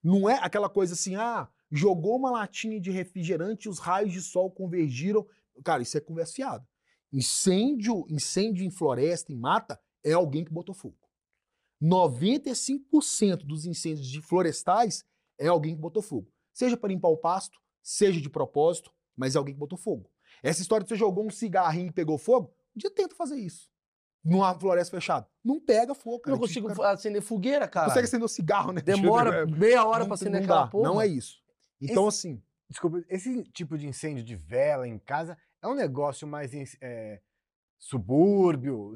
Não é aquela coisa assim, ah, jogou uma latinha de refrigerante e os raios de sol convergiram. Cara, isso é conversa fiada. Incêndio, incêndio em floresta, em mata, é alguém que botou fogo. 95% dos incêndios de florestais é alguém que botou fogo. Seja para limpar o pasto, seja de propósito, mas é alguém que botou fogo. Essa história de você jogou um cigarrinho e pegou fogo, um dia tenta fazer isso. Numa floresta fechada. Não pega fogo, Eu cara. não consigo Cara, acender fogueira, cara. consegue acender o cigarro, né? Demora meia hora pra acender não aquela porra. Não é isso. Então, assim, Desculpa, esse tipo de incêndio de vela em casa é um negócio mais é, subúrbio,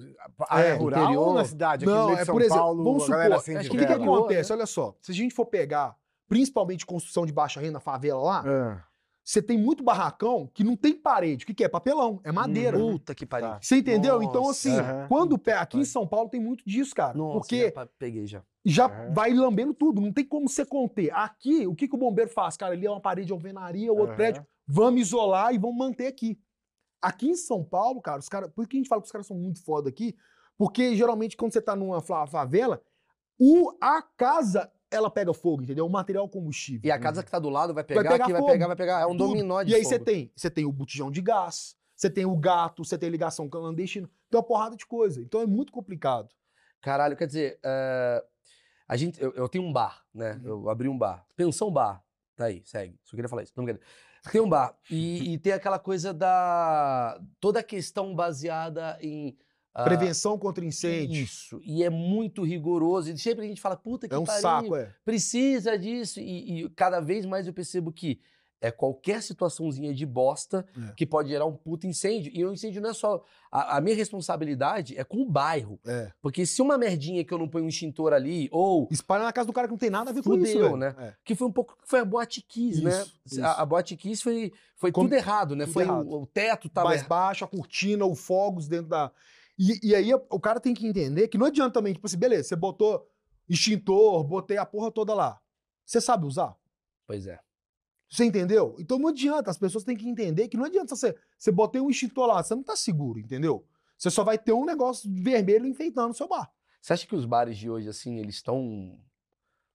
área É, rural interior? ou na cidade? Aqui no não, é São por exemplo, Paulo, vamos a galera supor, acende acho o que, que acontece? né? Olha só, se a gente for pegar, principalmente construção de baixa renda, favela lá, Ah, você tem muito barracão que não tem parede. O que, que é? Papelão, é madeira. Uhum. Puta que pariu. Tá. Você entendeu? então, Nossa. assim, Aham. quando pé, aqui em. São Paulo tem muito disso, cara. Nossa, porque peguei já. já vai lambendo tudo, não tem como você conter. Aqui, o que, que o bombeiro faz? Cara, ali é uma parede de alvenaria, o outro prédio, vamos isolar e vamos manter aqui. Aqui em São Paulo, cara, os caras. Por que a gente fala que os caras são muito foda aqui? Porque geralmente quando você tá numa fa- favela, o, a casa ela pega fogo, entendeu? O material combustível. E a casa que tá do lado vai pegar, pegar aqui vai fogo, pegar, vai pegar. É um Tudo. dominó de E aí fogo. você tem, você tem o botijão de gás, você tem o gato, você tem ligação clandestina, tem uma porrada de coisa. Então é muito complicado. Caralho, quer dizer, eh, a gente, eu, eu tenho um bar, né? Uhum. Eu abri um bar. Pensão Bar. Tá aí, segue. Só queria falar isso. Não, brincadeira. Tem um bar. E, e tem aquela coisa da. Toda a questão baseada em. ah, Prevenção contra incêndio. Isso. E é muito rigoroso. E sempre a gente fala, puta que É um pariu, saco, é. precisa disso. E, e cada vez mais eu percebo que é qualquer situaçãozinha de bosta É. que pode gerar um puta incêndio. E o incêndio não é só. A, a minha responsabilidade é com o bairro. É. Porque se uma merdinha que eu não ponho um extintor ali, ou. Espalha na casa do cara que não tem nada a ver com isso, Fudeu, né? É. Que foi um pouco. Foi a Boate Kiss, né? Isso, isso. A, a Boate Kiss foi, foi Como- tudo errado, né? tudo foi errado. O, o teto tava. mais errado. baixo, a cortina, o fogos dentro da. E, e aí o cara tem que entender que não adianta também, tipo assim, beleza, você botou extintor, botei a porra toda lá. Você sabe usar? Pois é. Você entendeu? Então não adianta, as pessoas têm que entender que não adianta você. Você botei um extintor lá, você não tá seguro, entendeu? Você só vai ter um negócio vermelho enfeitando o seu bar. Você acha que os bares de hoje, assim, eles estão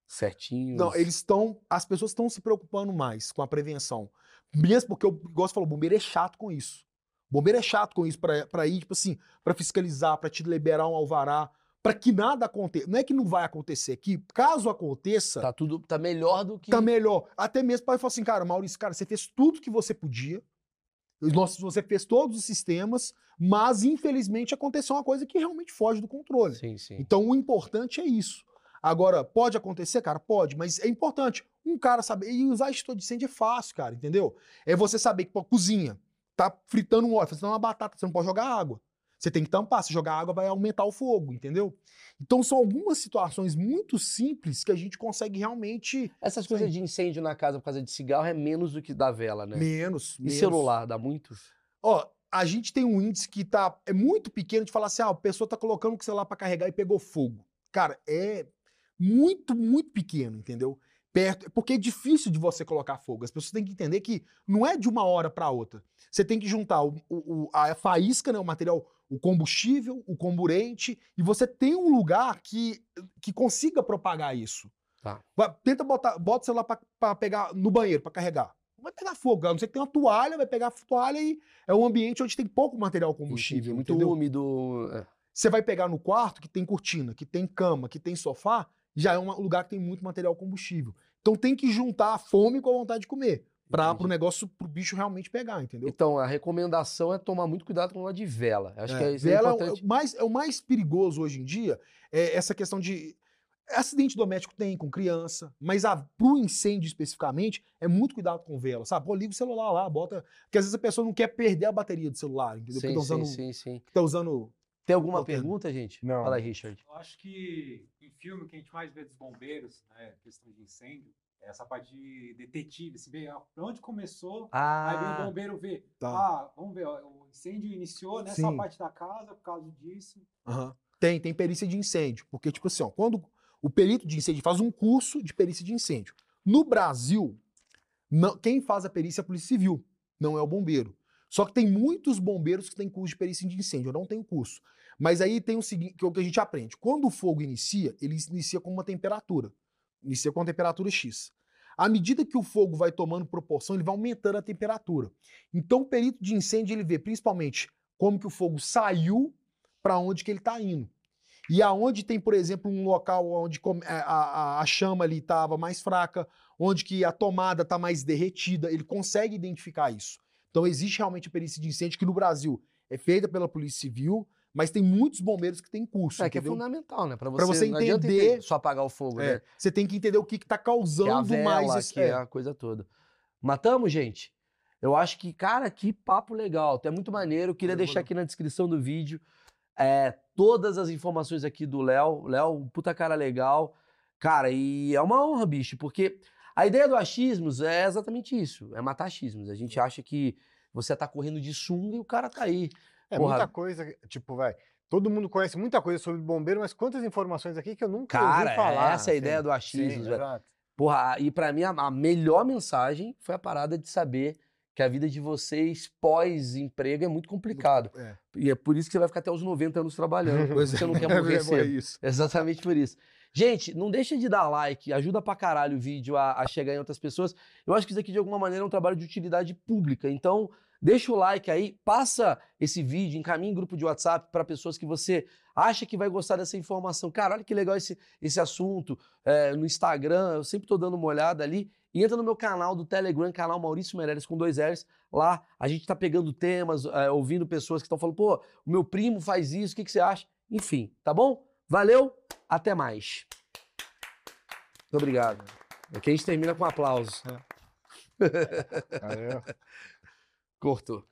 certinhos? Não, eles estão. As pessoas estão se preocupando mais com a prevenção. Mesmo porque, eu gosto de falar, o bombeiro é chato com isso. O bombeiro é chato com isso pra ir, tipo assim, pra fiscalizar, pra te liberar um alvará, pra que nada aconteça. Não é que não vai acontecer, que caso aconteça, Tá tudo. Tá melhor do que. tá melhor. Até mesmo para falar assim, cara, Maurício, cara, você fez tudo que você podia. Nossa, você fez todos os sistemas, mas infelizmente aconteceu uma coisa que realmente foge do controle. Sim, sim. Então o importante é isso. Agora, pode acontecer, cara? Pode, mas é importante. Um cara saber. E usar de incêndio é fácil, cara, entendeu? É você saber que, pô, cozinha, tá fritando um óleo, fritando uma batata, você não pode jogar água. Você tem que tampar. Se jogar água, vai aumentar o fogo, entendeu? Então são algumas situações muito simples que a gente consegue realmente. Essas coisas de incêndio na casa por causa de cigarro é menos do que da vela, né? Menos. E menos. celular, dá muito? Ó, a gente tem um índice que tá é muito pequeno de falar assim, ah, a pessoa tá colocando o celular para carregar e pegou fogo. Cara, é muito, muito pequeno, entendeu? Perto, porque é difícil de você colocar fogo. As pessoas têm que entender que não é de uma hora para outra. Você tem que juntar o- o- a faísca, né, o material, o combustível, o comburente, e você tem um lugar que, que consiga propagar isso. Tá. Vai- Tenta botar, bota o celular para pegar no banheiro, para carregar. Não vai pegar fogo, a não ser que tenha uma toalha, vai pegar a toalha e é um ambiente onde tem pouco material combustível, muito entendeu? úmido. é. Você vai pegar no quarto que tem cortina, que tem cama, que tem sofá, já é um lugar que tem muito material combustível. Então tem que juntar a fome com a vontade de comer, para o negócio, pro bicho realmente pegar, entendeu? Então, a recomendação é tomar muito cuidado com o de vela. Acho que é, isso é Vela é o- importante. é o mais, é o mais perigoso hoje em dia, é essa questão de. Acidente doméstico tem com criança, mas a, pro incêndio especificamente, é muito cuidado com vela, sabe? Pô, liga o celular lá, bota. Porque às vezes a pessoa não quer perder a bateria do celular, entendeu? Porque Sim, tá sim, usando. sim, sim. Tá usando Tem alguma Botando. pergunta, gente? Não. Fala aí, Richard. Eu acho que em filme que a gente mais vê dos bombeiros, né, questão de incêndio, é essa parte de detetive, se vê ah, pra onde começou, aí vem o Ah, bombeiro ver, Tá. ah, vamos ver, ó, o incêndio iniciou nessa Sim. parte da casa por causa disso. Aham. Tem, tem perícia de incêndio. Porque, tipo assim, ó, quando o perito de incêndio faz um curso de perícia de incêndio. No Brasil, não- quem faz a perícia é a Polícia Civil, não é o bombeiro. Só que tem muitos bombeiros que têm curso de perícia de incêndio. Eu não tenho curso. Mas aí tem o seguinte, que é o que a gente aprende. Quando o fogo inicia, ele inicia com uma temperatura. Inicia com uma temperatura X. À medida que o fogo vai tomando proporção, ele vai aumentando a temperatura. Então, o perito de incêndio, ele vê principalmente como que o fogo saiu para onde que ele está indo. E aonde tem, por exemplo, um local onde a, a- a chama ali estava mais fraca, onde que a tomada está mais derretida, ele consegue identificar isso. Então existe realmente a perícia de incêndio que no Brasil é feita pela Polícia Civil, mas tem muitos bombeiros que têm curso, é que é entendeu? fundamental, né? Pra você, Pra você entender- ente- só apagar o fogo, É, né? Você tem que entender o que está Que é a causando vela, mais esse... que é é. a coisa toda. Matamos, gente? Eu acho que, cara, que papo legal. É muito maneiro. Eu queria Valeu, deixar aqui na descrição do vídeo é, todas as informações aqui do Léo. Léo, um puta cara legal. Cara, e é uma honra, bicho, porque A ideia do achismos é exatamente isso, é matar achismos. A gente acha que você tá correndo de sunga e o cara tá aí. É Porra. muita coisa, tipo, vai. Todo mundo conhece muita coisa sobre bombeiro, mas quantas informações aqui que eu nunca Cara, ouvi falar. essa é a assim. ideia do achismos, Sim, velho. exato. Porra, e pra mim a, a melhor mensagem foi a parada de saber que a vida de vocês pós-emprego é muito complicado. É. E é por isso que você vai ficar até os 90 anos trabalhando, coisa que você não quer morrer É, é cedo. isso. Exatamente por isso. Gente, não deixa de dar like, ajuda pra caralho o vídeo a, a chegar em outras pessoas. Eu acho que isso aqui, de alguma maneira, é um trabalho de utilidade pública. Então, deixa o like aí, passa esse vídeo, encaminha em grupo de WhatsApp para pessoas que você acha que vai gostar dessa informação. Cara, olha que legal esse, esse assunto. É, no Instagram, eu sempre tô dando uma olhada ali. E entra no meu canal do Telegram, canal Maurício Meirelles com dois L's. Lá a gente tá pegando temas, é, ouvindo pessoas que estão falando, pô, o meu primo faz isso, o que, que você acha? Enfim, tá bom? Valeu, até mais. Muito obrigado. Aqui a gente termina com aplausos. Valeu. Cortou.